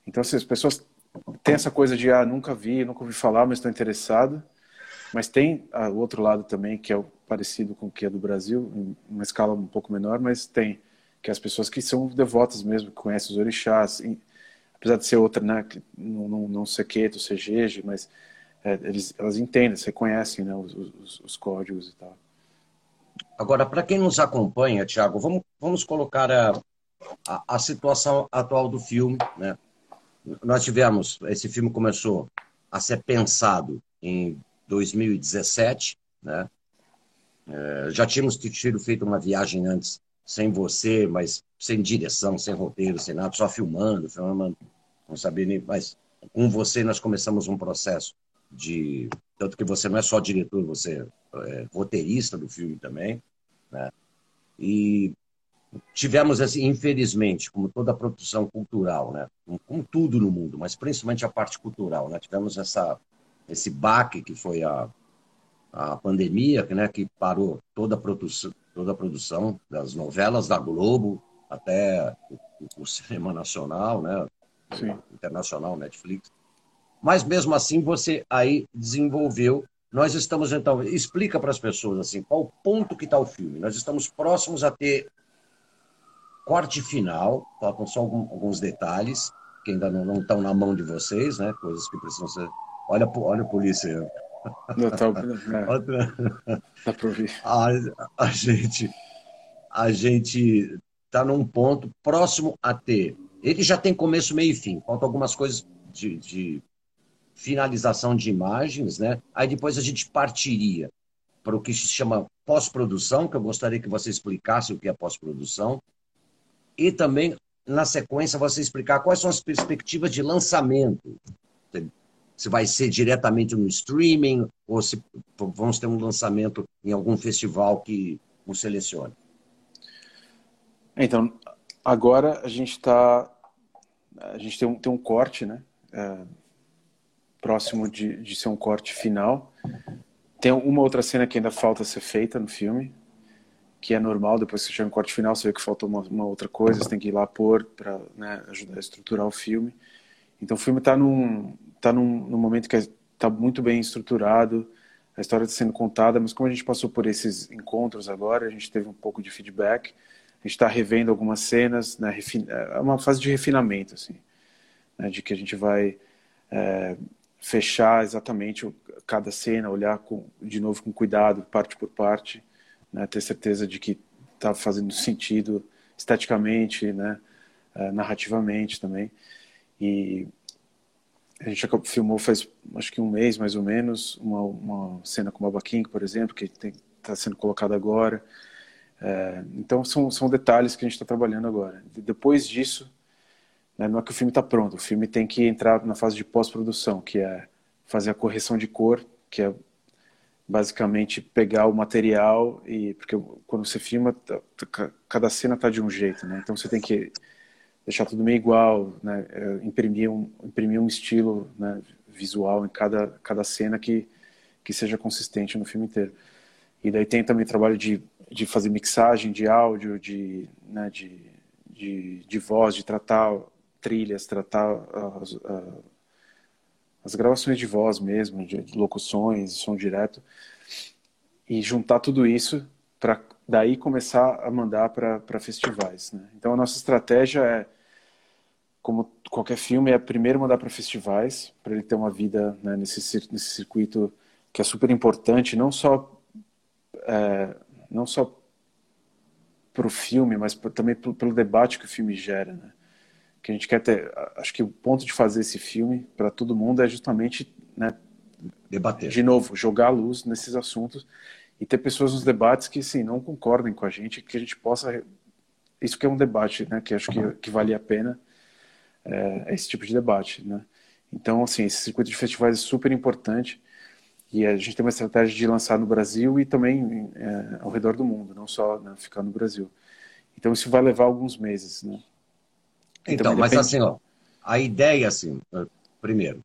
Então, assim, as pessoas têm essa coisa de, ah, nunca vi, nunca ouvi falar, mas estou interessado. Mas tem ah, o outro lado também, que é parecido com o que é do Brasil, em uma escala um pouco menor, mas tem, que é as pessoas que são devotas mesmo, que conhecem os orixás. Apesar de ser outra, né, não, não, não ser Gege, mas é, eles, elas entendem, você né, os, os, os códigos e tal. Agora, para quem nos acompanha, Tiago, vamos, vamos colocar a, a, a, situação atual do filme. Né? Nós tivemos, esse filme começou a ser pensado em 2017, né? É, já tínhamos tido feito uma viagem antes, sem você, mas sem direção, sem roteiro, sem nada, só filmando, filmando, não sabia nem. Mas com você nós começamos um processo de. Tanto que você não é só diretor, você é roteirista do filme também. Né? E tivemos, assim, infelizmente, como toda a produção cultural, né? com, com tudo no mundo, mas principalmente a parte cultural, né? tivemos essa, esse baque que foi a, a pandemia, né? que parou toda a, produção, toda a produção das novelas da Globo até o, o cinema nacional, né? Sim. internacional, Netflix. Mas mesmo assim você aí desenvolveu nós estamos, então, explica para as pessoas assim, qual o ponto que está o filme. Nós estamos próximos a ter corte final, faltam só alguns detalhes que ainda não, não estão na mão de vocês, né? Coisas que precisam ser. Olha, olha a polícia. Não, tá, é. Outra... Para ouvir. A, a gente a gente está num ponto próximo a ter. Ele já tem começo, meio e fim. Faltam algumas coisas de, de finalização de imagens, né? Aí depois a gente partiria para o que se chama pós-produção, que eu gostaria que você explicasse o que é pós-produção, e também, na sequência, você explicar quais são as perspectivas de lançamento. Se vai ser diretamente no streaming, ou se vamos ter um lançamento em algum festival que o selecione. Então, agora a gente está. A gente tem um, tem um corte, né? É próximo de, de ser um corte final. Tem uma outra cena que ainda falta ser feita no filme, que é normal, depois que você chega no corte final, você vê que faltou uma, uma outra coisa, você tem que ir lá pôr para né, ajudar a estruturar o filme. Então o filme está num, tá num, num momento que está muito bem estruturado, a história está sendo contada, mas como a gente passou por esses encontros agora, a gente teve um pouco de feedback, a gente está revendo algumas cenas, né, é uma fase de refinamento, assim, né, de que a gente vai é, fechar exatamente cada cena, olhar com, de novo com cuidado, parte por parte, né, ter certeza de que está fazendo sentido esteticamente, né, uh, narrativamente também. E a gente filmou faz acho que um mês mais ou menos uma, uma cena com o Baba King, por exemplo, que está sendo colocada agora. É, então são, são detalhes que a gente está trabalhando agora. Depois disso, né? Não é que o filme está pronto, o filme tem que entrar na fase de pós-produção, que é fazer a correção de cor, que é basicamente pegar o material e porque quando você filma tá, tá, cada cena está de um jeito, né? Então você tem que deixar tudo meio igual, né? É, imprimir um imprimir um estilo né? visual em cada cada cena que que seja consistente no filme inteiro. E daí tem também trabalho de, de fazer mixagem de áudio, de, né, de, de, de voz, de tratar trilhas, tratar as, as gravações de voz mesmo, de locuções, som direto, e juntar tudo isso para daí começar a mandar para festivais. Né? Então a nossa estratégia é, como qualquer filme, é primeiro mandar para festivais, para ele ter uma vida né, nesse, nesse circuito que é super importante, não só é, não só para o filme, mas também pelo debate que o filme gera. Né? que a gente quer ter. Acho que o ponto de fazer esse filme para todo mundo é justamente, né, debater. De novo, jogar a luz nesses assuntos e ter pessoas nos debates que, sim, não concordem com a gente, que a gente possa. Isso que é um debate, né, que acho que, que vale a pena é, esse tipo de debate, né. Então, assim, esse circuito de festivais é super importante e a gente tem uma estratégia de lançar no Brasil e também é, ao redor do mundo, não só né, ficar no Brasil. Então, isso vai levar alguns meses, né. Então, mas assim, ó, a ideia, assim, primeiro,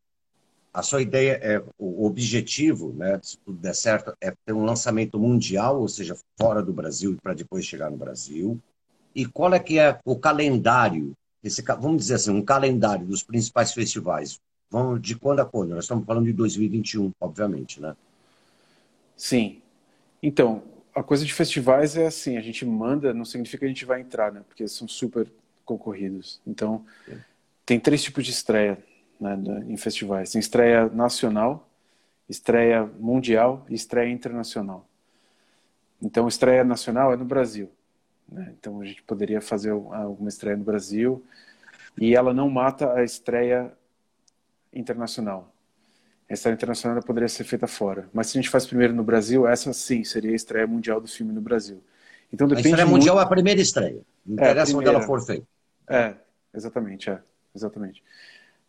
a sua ideia é o objetivo, né, se tudo der certo, é ter um lançamento mundial, ou seja, fora do Brasil para depois chegar no Brasil. E qual é que é o calendário? Esse, vamos dizer assim, um calendário dos principais festivais. Vamos de quando a quando? Nós estamos falando de 2021, obviamente, né? Sim. Então, a coisa de festivais é assim, a gente manda, não significa que a gente vai entrar, né? Porque são super concorridos. Então, tem três tipos de estreia né, em festivais. Tem estreia nacional, estreia mundial e estreia internacional. Então, estreia nacional é no Brasil. Né? Então, a gente poderia fazer alguma estreia no Brasil e ela não mata a estreia internacional. A estreia internacional poderia ser feita fora. Mas se a gente faz primeiro no Brasil, essa sim seria a estreia mundial do filme no Brasil. Então depende. A estreia mundial muito... é a primeira estreia. Não é, interessa onde ela for feita. É, exatamente, é, exatamente.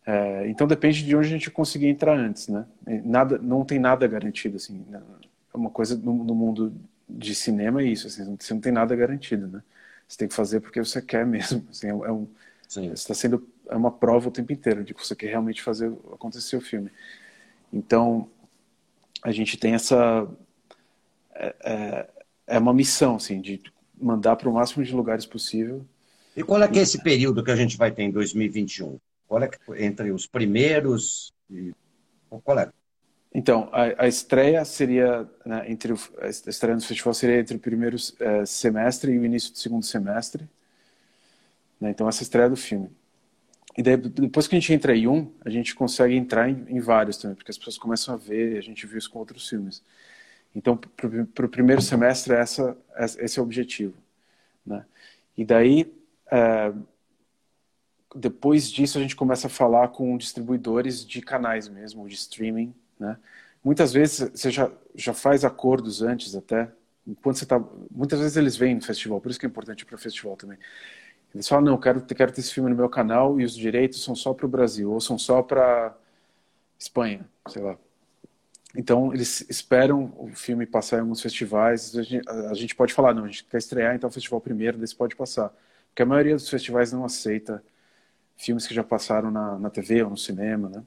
É, então depende de onde a gente conseguir entrar antes, né? Nada, não tem nada garantido assim. Né? É uma coisa no, no mundo de cinema é isso, assim, você não tem nada garantido, né? Você tem que fazer porque você quer mesmo. Assim, é, é um, está sendo é uma prova o tempo inteiro de que você quer realmente fazer acontecer o filme. Então, a gente tem essa. É, é, é uma missão, assim, de mandar para o máximo de lugares possível. E qual é que é esse período que a gente vai ter em 2021? Qual é que, entre os primeiros e... Qual é? Então, a, a estreia seria, né, entre o, a estreia no festival seria entre o primeiro é, semestre e o início do segundo semestre. Né, então, essa estreia do filme. E daí, depois que a gente entra em um, a gente consegue entrar em, em vários também, porque as pessoas começam a ver, a gente viu isso com outros filmes. Então, para o primeiro semestre, essa, esse é o objetivo. Né? E daí, é, depois disso, a gente começa a falar com distribuidores de canais mesmo, de streaming. Né? Muitas vezes, você já, já faz acordos antes até, enquanto você tá, muitas vezes eles vêm no festival, por isso que é importante para o festival também. Eles falam, não, quero, quero ter esse filme no meu canal e os direitos são só para o Brasil, ou são só para Espanha, sei lá. Então, eles esperam o filme passar em alguns festivais. A gente, a gente pode falar, não, a gente quer estrear, então o festival primeiro, desse pode passar. Porque a maioria dos festivais não aceita filmes que já passaram na, na TV ou no cinema, né?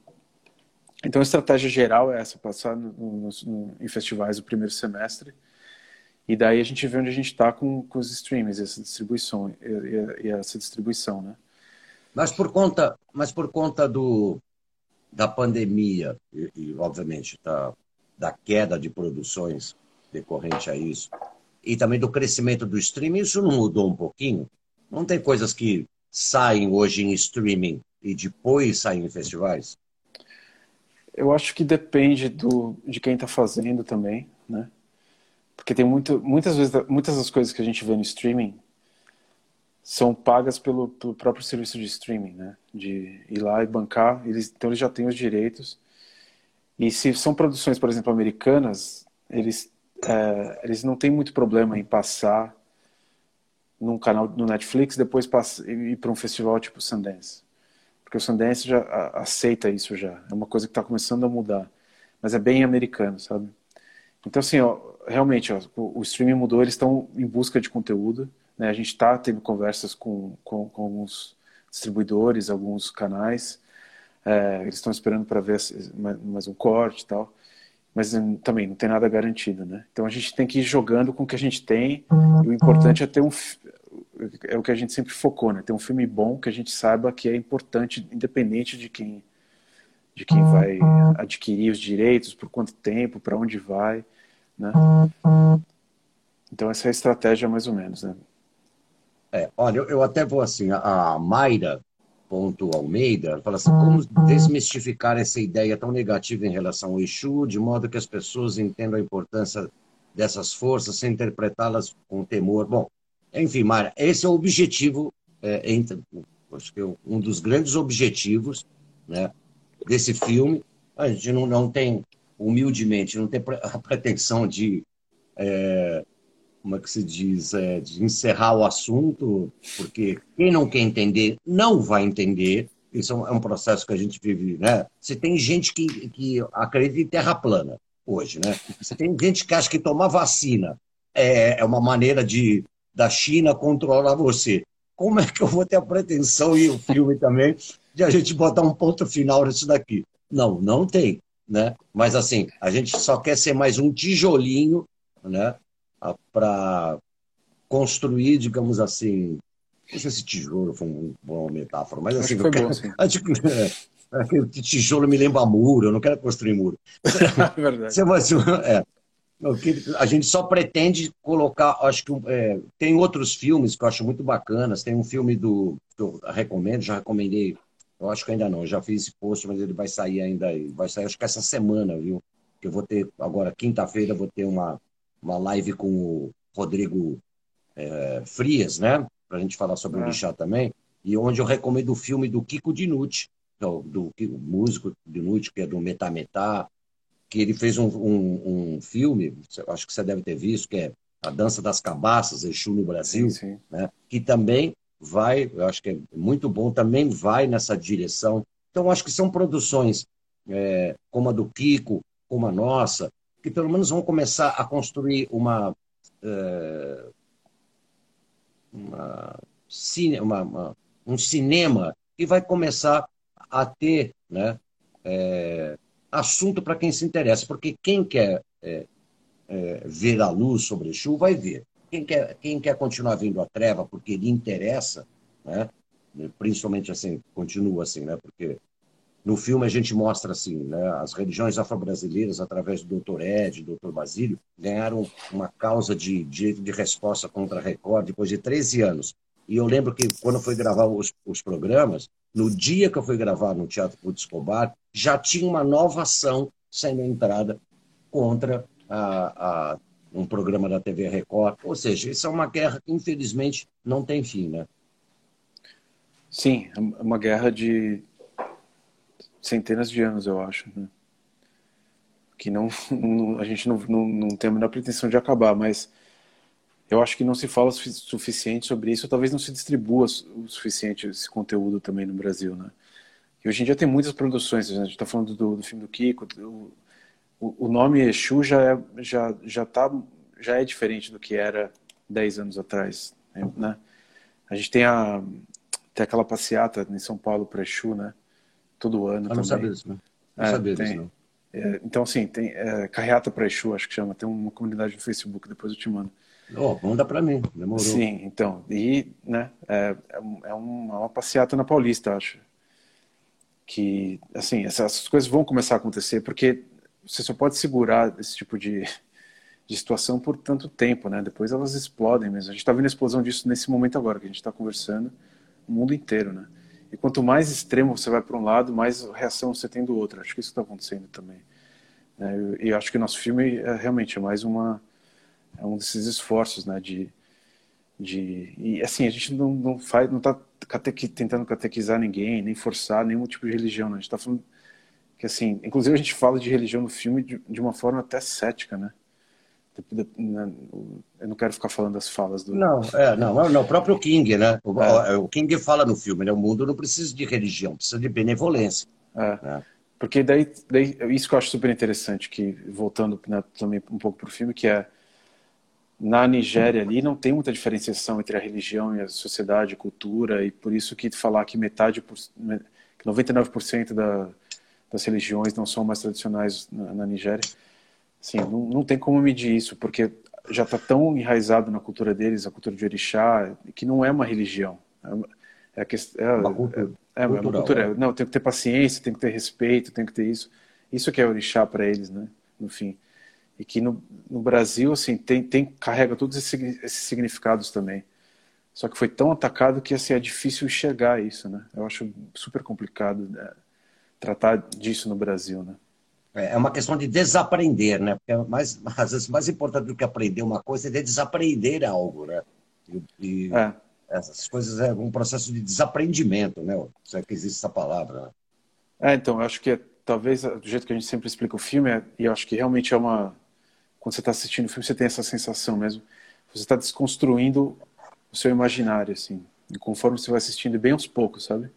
Então, a estratégia geral é essa, passar no, no, no, em festivais o primeiro semestre e daí a gente vê onde a gente está com, com os streams, essa distribuição, e, e, essa distribuição, né? Mas por conta, mas por conta do, da pandemia e, e obviamente da, da queda de produções decorrente a isso, e também do crescimento do streaming, isso não mudou um pouquinho? Não tem coisas que saem hoje em streaming e depois saem em festivais? Eu acho que depende do, de quem está fazendo também, né? Porque tem muito, muitas vezes, muitas das coisas que a gente vê no streaming são pagas pelo, pelo próprio serviço de streaming, né? De ir lá e bancar, eles, então eles já têm os direitos. E se são produções, por exemplo, americanas, eles, é, eles não têm muito problema em passar num canal no Netflix, depois passa, ir para um festival tipo Sundance. Porque o Sundance já aceita isso já. É uma coisa que está começando a mudar. Mas é bem americano, sabe? Então, assim, ó, realmente, ó, o streaming mudou, eles estão em busca de conteúdo. Né? A gente está tendo conversas com, com, com, alguns distribuidores, alguns canais. É, eles estão esperando para ver mais um corte e tal. Mas também não tem nada garantido, né? Então a gente tem que ir jogando com o que a gente tem. E o importante é ter um. É o que a gente sempre focou, né? Ter um filme bom que a gente saiba que é importante, independente de quem de quem vai adquirir os direitos, por quanto tempo, para onde vai. Né? Então essa é a estratégia mais ou menos, né? É, olha, eu, até vou assim, a Mayra ponto Almeida fala assim, como desmistificar essa ideia tão negativa em relação ao Exu, de modo que as pessoas entendam a importância dessas forças sem interpretá-las com temor. Bom, enfim, Mayra, esse é o objetivo, é, entre, acho que é um dos grandes objetivos né, desse filme. A gente não, não tem humildemente, não ter a pretensão de, é, como é que se diz, é, de encerrar o assunto, porque quem não quer entender não vai entender. Isso é um processo que a gente vive, né? Você tem gente que, que acredita em terra plana hoje, né? Você tem gente que acha que tomar vacina é, é uma maneira de da China controlar você. Como é que eu vou ter a pretensão e o filme também de a gente botar um ponto final nisso daqui? Não, não tem né? Mas assim, a gente só quer ser mais um tijolinho, né? Para construir, digamos assim, não sei se tijolo foi uma boa metáfora, mas assim, foi quero, bom, sim. aquele tijolo me lembra muro, eu não quero construir muro. É verdade. é, a gente só pretende colocar, acho que é, tem outros filmes que eu acho muito bacanas. Tem um filme do que eu recomendo, já recomendei Eu acho que ainda não. Eu já fiz esse post, mas ele vai sair ainda. Vai sair, acho que essa semana, viu? Que eu vou ter agora quinta-feira vou ter uma uma live com o Rodrigo é, Frias, né? Para a gente falar sobre é. o lixá também. E onde eu recomendo o filme do Kiko Dinucci, do, do, do músico Dinucci, que é do Metá Metá, que ele fez um, um, um, filme, acho que você deve ter visto, que é A Dança das Cabaças, Exu no Brasil, sim, sim. Né? que também vai, eu acho que é muito bom, também vai nessa direção. Então, acho que são produções é, como a do Kiko, como a nossa, que pelo menos vão começar a construir uma, é, uma, uma, uma, um cinema que vai começar a ter né, é, assunto para quem se interessa, porque quem quer é, é, ver a luz sobre o Exu vai ver. Quem quer, quem quer continuar vendo a treva porque lhe interessa, né, principalmente assim, continua assim, né, porque no filme a gente mostra assim, né, as religiões afro-brasileiras, através do Dr. Ed, do Dr. Basílio, ganharam uma causa de direito de resposta contra a Record depois de 13 anos. E eu lembro que quando eu fui gravar os, os programas, no dia que eu fui gravar no Teatro Puto Escobar, já tinha uma nova ação sendo entrada contra a, a, um programa da TV Record. Ou seja, isso é uma guerra que infelizmente não tem fim, né? Sim, é uma guerra de centenas de anos, eu acho. Né? Que não, não, a gente não, não, não tem a menor pretensão de acabar, mas eu acho que não se fala o suficiente sobre isso, talvez não se distribua o suficiente esse conteúdo também no Brasil, né? E hoje em dia tem muitas produções, a gente está falando do, do, filme do Kiko, do, o, o, nome Exu já é, já, já, tá, já é diferente do que era 10 anos atrás, né? A gente tem, a, tem aquela passeata em São Paulo para Exu, né? todo ano. Eu não também. sabia disso, né? Não é, sabia disso, não. É, então, assim, tem é, Carreata para Exu, acho que chama. Tem uma comunidade no Facebook, depois eu te mando. Oh, manda para mim, demorou. Sim, então. E, né, é, é, é uma, uma passeata na Paulista, acho. Que, assim, essas coisas vão começar a acontecer, porque você só pode segurar esse tipo de, de situação por tanto tempo, né? Depois elas explodem mesmo. A gente está vendo a explosão disso nesse momento agora, que a gente está conversando, o mundo inteiro, né? E quanto mais extremo você vai para um lado, mais reação você tem do outro. Acho que isso está acontecendo também. É, e acho que o nosso filme é, realmente é mais uma é um desses esforços, né, de de e assim a gente não, não faz não está catequi, tentando catequizar ninguém nem forçar nenhum tipo de religião né? a gente está falando que assim inclusive a gente fala de religião no filme de, de uma forma até cética né né, eu não quero ficar falando das falas do. Não, é, não, não, o próprio King, né? O, é. o King fala no filme, né? O mundo não precisa de religião, precisa de benevolência. É. Né? Porque daí, daí, isso que eu acho super interessante, que voltando né, também um pouco para o filme, que é na Nigéria ali não tem muita diferenciação entre a religião e a sociedade, cultura, e por isso que falar que metade, que 99% da, das religiões não são mais tradicionais na, na Nigéria, Sim, não, não tem como medir isso, porque já está tão enraizado na cultura deles, a cultura de orixá, que não é uma religião. É, é, é, é uma cultura. É, é, uma cultura. É. Não, tem que ter paciência, tem que ter respeito, tem que ter isso. Isso que é orixá para eles, né? No fim. E que no, no Brasil, assim, tem, tem, carrega todos esses, esses significados também. Só que foi tão atacado que assim, é difícil enxergar isso, né? Eu acho super complicado né, tratar disso no Brasil, né? É, é uma questão de desaprender, né? Porque é mais, às vezes mais importante do que aprender uma coisa é desaprender algo, né? E, e é. essas coisas é um processo de desaprendimento, né? Se é que existe essa palavra. Né? É, então, eu acho que é, talvez do jeito que a gente sempre explica o filme, é, e eu acho que realmente é uma. Quando você está assistindo o filme, você tem essa sensação mesmo. Você está desconstruindo o seu imaginário, assim. E conforme você vai assistindo, bem aos poucos, sabe?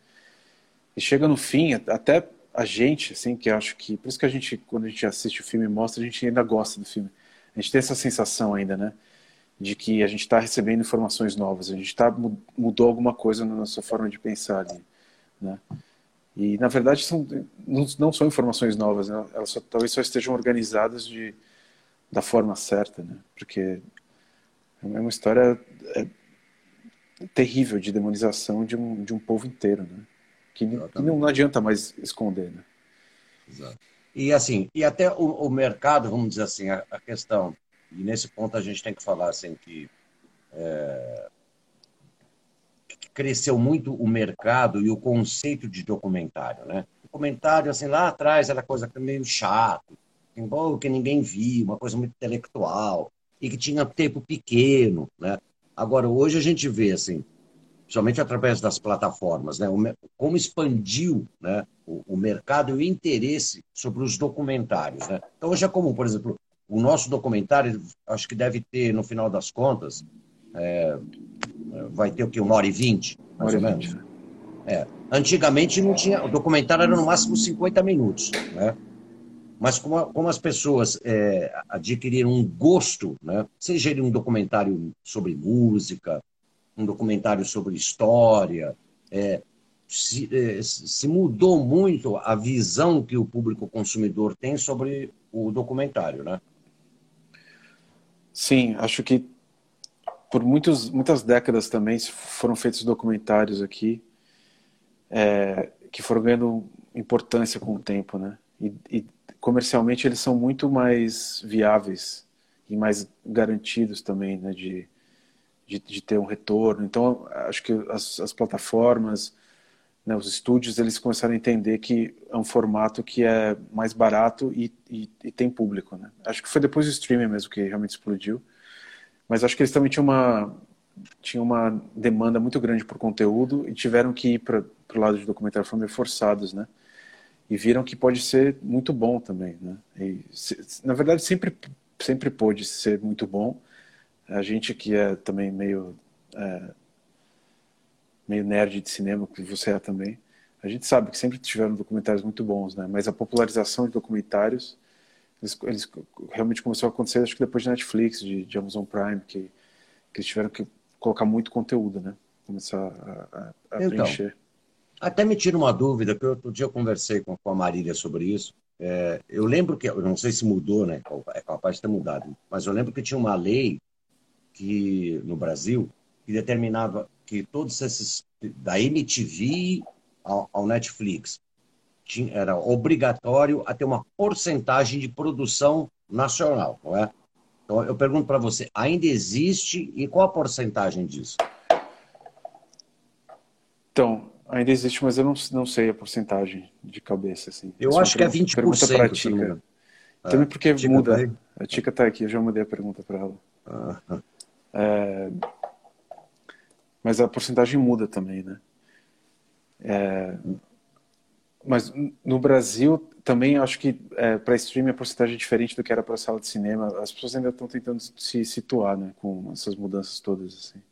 E chega no fim, até a gente, assim, que acho que. Por isso que a gente, quando a gente assiste o filme e mostra, a gente ainda gosta do filme. A gente tem essa sensação ainda, né? De que a gente está recebendo informações novas, a gente tá, mudou alguma coisa na nossa forma de pensar ali, né? E, na verdade, são, não, não são informações novas, né? elas só, talvez só estejam organizadas de, da forma certa, né? Porque é uma história é, terrível de demonização de um, de um povo inteiro, né? Que, que não, adianta mais esconder, né? Exato. E assim, e até o, o mercado, vamos dizer assim, a, a, questão, e nesse ponto a gente tem que falar assim que, é, cresceu muito o mercado e o conceito de documentário, né? Documentário, assim, lá atrás era coisa meio chato, que ninguém via, uma coisa muito intelectual, e que tinha tempo pequeno, né? Agora, hoje a gente vê, assim, somente através das plataformas, né? como expandiu né? o, o, mercado e o interesse sobre os documentários. Né? Então, hoje é comum, por exemplo, o nosso documentário, acho que deve ter, no final das contas, é, vai ter o que? Uma hora e vinte, mais ou menos? Né? É. Antigamente não tinha, o documentário era no máximo 50 minutos, né? Mas como, como as pessoas é, adquiriram um gosto, né? seja ele um documentário sobre música, um documentário sobre história, é, se, é, se mudou muito a visão que o público consumidor tem sobre o documentário, né? Sim, acho que por muitos, muitas décadas também foram feitos documentários aqui é, que foram ganhando importância com o tempo, né? E, e, comercialmente eles são muito mais viáveis e mais garantidos também, né? De, de, de ter um retorno. Então, acho que as, as plataformas, né, os estúdios, eles começaram a entender que é um formato que é mais barato e, e, e tem público, né? Acho que foi depois do streaming mesmo que realmente explodiu. Mas acho que eles também tinham uma, uma demanda muito grande por conteúdo e tiveram que ir para o lado de documentário, foram forçados, né? E viram que pode ser muito bom também, né? E, se, na verdade, sempre, sempre pôde ser muito bom, a gente que é também meio é, meio nerd de cinema, que você é também, a gente sabe que sempre tiveram documentários muito bons, né? Mas a popularização de documentários, eles, eles realmente começou a acontecer, acho que depois de Netflix, de, de Amazon Prime, que, que eles tiveram que colocar muito conteúdo, né? Começar a, a, a então, preencher. Até me tira uma dúvida, que outro dia eu conversei com, com a Marília sobre isso. É, eu lembro que, eu não sei se mudou, né? É capaz de ter mudado, mas eu lembro que tinha uma lei que no Brasil que determinava que todos esses da MTV ao, ao Netflix tinha, era obrigatório a ter uma porcentagem de produção nacional, não é? Então eu pergunto para você, ainda existe e qual a porcentagem disso? Então, ainda existe, mas eu não, não sei a porcentagem de cabeça assim. Eu Essa acho que é 20%. Pergunta para a Tica. Também porque a muda. A Tica está aqui, eu já mandei a pergunta para ela. Ah. É, mas a porcentagem muda também, né? É, mas no Brasil também acho que é, para streaming a porcentagem é diferente do que era para sala de cinema. As pessoas ainda estão tentando se situar, né, com essas mudanças todas assim.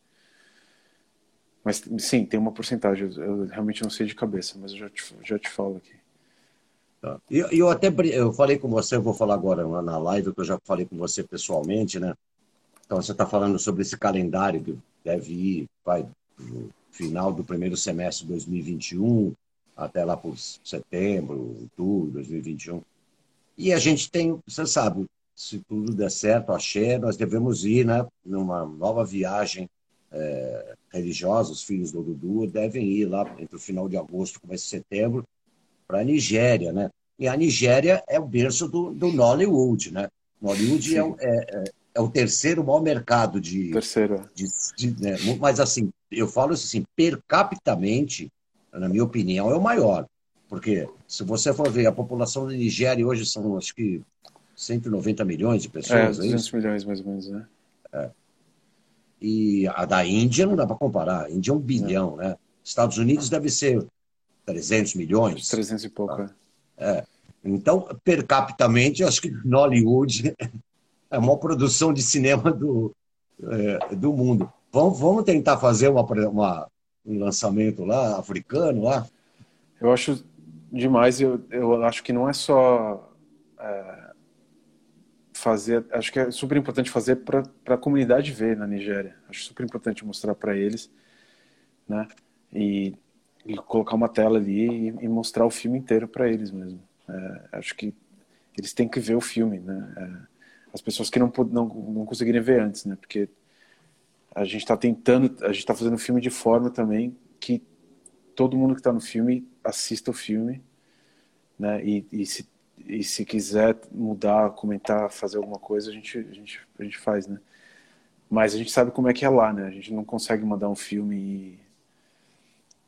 Mas sim, tem uma porcentagem. Eu realmente não sei de cabeça, mas eu já te, já te falo aqui. Tá. Eu, eu até eu falei com você, eu vou falar agora na live, que eu já falei com você pessoalmente, né? Então, você está falando sobre esse calendário que deve ir vai, final do primeiro semestre de 2021, até lá por setembro, outubro de 2021. E a gente tem, você sabe, se tudo der certo, axé, nós devemos ir né, numa nova viagem é, religiosa. Os filhos do Dudu devem ir lá entre o final de agosto e setembro para a Nigéria, né? E a Nigéria é o berço do, do Nollywood, né? Nollywood é, é, é é o terceiro maior mercado de. Terceiro. De, de, né? Mas assim, eu falo assim, per capitamente, na minha opinião, é o maior. Porque se você for ver, a população da Nigéria hoje são, acho que, 190 milhões de pessoas. É, 200 é milhões mais ou menos, né? É. E a da Índia não dá para comparar. A Índia é um bilhão, né? Estados Unidos deve ser 300 milhões. 300 e pouco, tá? é. Então, per capitamente, acho que Nollywood é a maior produção de cinema do, é, do mundo. Vamos, vamos tentar fazer uma, uma, um lançamento lá, africano lá? Eu acho demais. Eu, eu acho que não é só é, fazer. Acho que é super importante fazer para a comunidade ver na Nigéria. Acho super importante mostrar para eles, né? E, e, colocar uma tela ali e, e mostrar o filme inteiro para eles mesmo. É, acho que eles têm que ver o filme, né? As pessoas que não, não, não conseguirem ver antes, né? Porque a gente está tentando, a gente está fazendo o filme de forma também que todo mundo que está no filme assista o filme, né? E, e, se, e se quiser mudar, comentar, fazer alguma coisa, a gente, a gente, a gente faz, né? Mas a gente sabe como é que é lá, né? A gente não consegue mandar um filme e,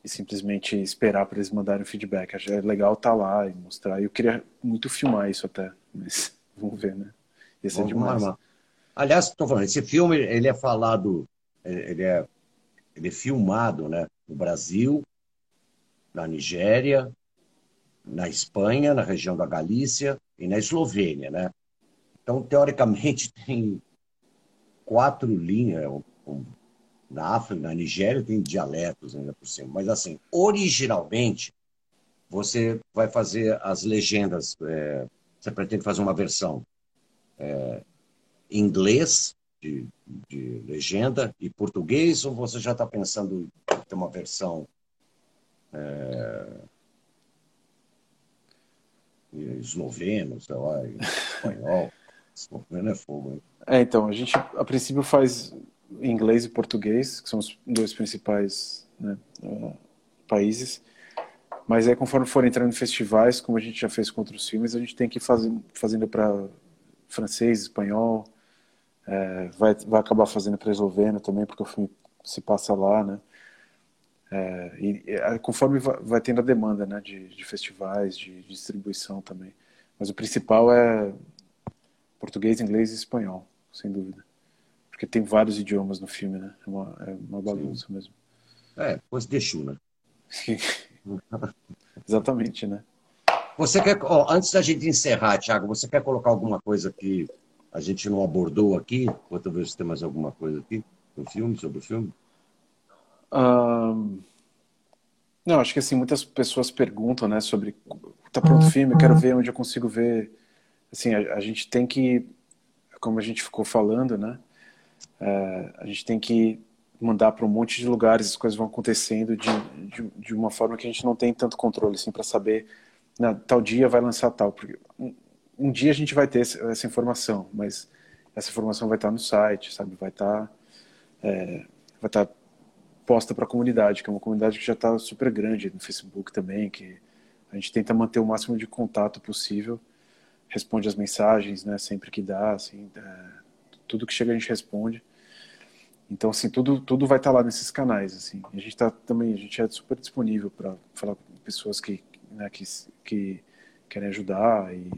e simplesmente esperar para eles mandarem feedback. Acho é legal estar tá lá e mostrar. Eu queria muito filmar isso até, mas vamos ver, né? Ia ser demais. Armar. Aliás, estou falando, esse filme ele é falado, ele é, ele é filmado, né? No Brasil, na Nigéria, na Espanha, na região da Galícia e na Eslovênia, né? Então, teoricamente, tem quatro linhas. Na África, na Nigéria, tem dialetos ainda por cima. Mas, assim, originalmente, você vai fazer as legendas. É, você pretende fazer uma versão é, inglês, de, de, legenda, e português, ou você já está pensando em ter uma versão. É, esloveno, sei lá, espanhol. Esloveno é fogo, hein? É, então, a gente a princípio faz inglês e português, que são os dois principais né, uh, países. Mas aí, conforme for entrando em festivais, como a gente já fez com outros filmes, a gente tem que ir faz, fazendo para francês, espanhol, é, vai, vai acabar fazendo para esloveno também, porque o filme se passa lá, né? É, e, e, conforme vai, vai, tendo a demanda né, de, de festivais, de, de, distribuição também. Mas o principal é português, inglês e espanhol, sem dúvida. Porque tem vários idiomas no filme, né? É uma, é uma bagunça Sim. mesmo. É, pois deixou, né? Exatamente, né? Você quer, ó, antes da gente encerrar, Thiago, você quer colocar alguma coisa que a gente não abordou aqui? Vou ver se tem mais alguma coisa aqui no filme, sobre o filme. Um... Não, acho que assim, muitas pessoas perguntam, né, sobre tá pronto o filme, quero ver onde eu consigo ver. Assim, a, a gente tem que, como a gente ficou falando, né, é, a gente tem que mandar para um monte de lugares, as coisas vão acontecendo de, de, de, uma forma que a gente não tem tanto controle, assim, para saber, na, tal dia vai lançar tal. Porque um, um, dia a gente vai ter essa, informação, mas essa informação vai estar no site, sabe, vai estar, é, vai estar posta para a comunidade, que é uma comunidade que já está super grande no Facebook também, que a gente tenta manter o máximo de contato possível, responde as mensagens, né, sempre que dá, assim, é, tudo que chega a gente responde. Então, assim, tudo, tudo vai estar lá nesses canais, assim. A gente está também, a gente é super disponível para falar com pessoas que, né, que, que querem ajudar e,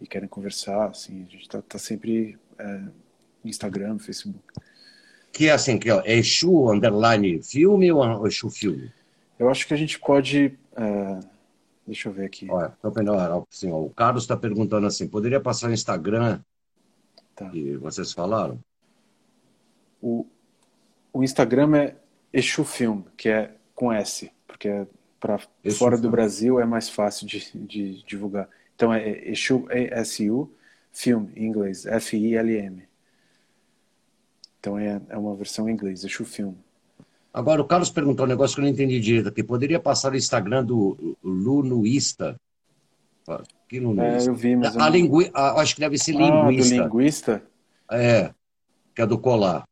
e querem conversar, assim. A gente está tá sempre é, no Instagram, Facebook. Que é assim, que é Exu underline filme ou Exu filme? Eu acho que a gente pode. É... Deixa eu ver aqui. Olha, assim, ó, o Carlos está perguntando assim: poderia passar o Instagram tá. que vocês falaram? O, o Instagram é Exu Film, que é com S, porque é para fora do Brasil é mais fácil de, de divulgar. Então é Exu, E-S-U, Film, em inglês, F-I-L-M. Então é, é uma versão em inglês, o filme. Agora, o Carlos perguntou um negócio que eu não entendi direito aqui. Poderia passar o Instagram do Lunuista? Que Lunuista? É, eu vi, mas... A, eu não... a, acho que deve ser linguista. Ah, do linguista? É, que é do Colar.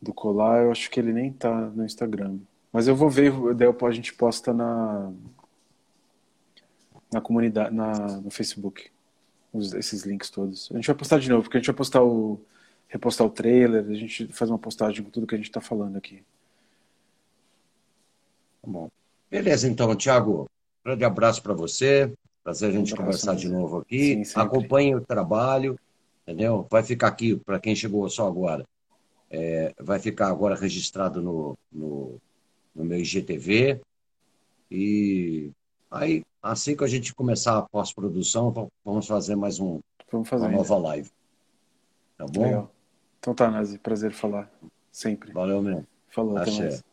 Do Colar, eu acho que ele nem tá no Instagram. Mas eu vou ver, daí a gente posta na na comunidade, na, no Facebook, esses links todos. A gente vai postar de novo, porque a gente vai postar o repostar o trailer, a gente faz uma postagem com tudo que a gente está falando aqui. Tá bom. Beleza, então, Thiago. Grande abraço para você. Prazer a gente um conversar de novo aqui. Sim, Acompanhe o trabalho, entendeu? Vai ficar aqui, para quem chegou só agora, é, vai ficar agora registrado no, no, no meu IGTV. E aí, assim que a gente começar a pós-produção, vamos fazer mais um, vamos fazer uma nova live. Tá bom? Legal. Então tá, Nazi, prazer falar. Sempre. Valeu mesmo. Falou, Achei. até mais.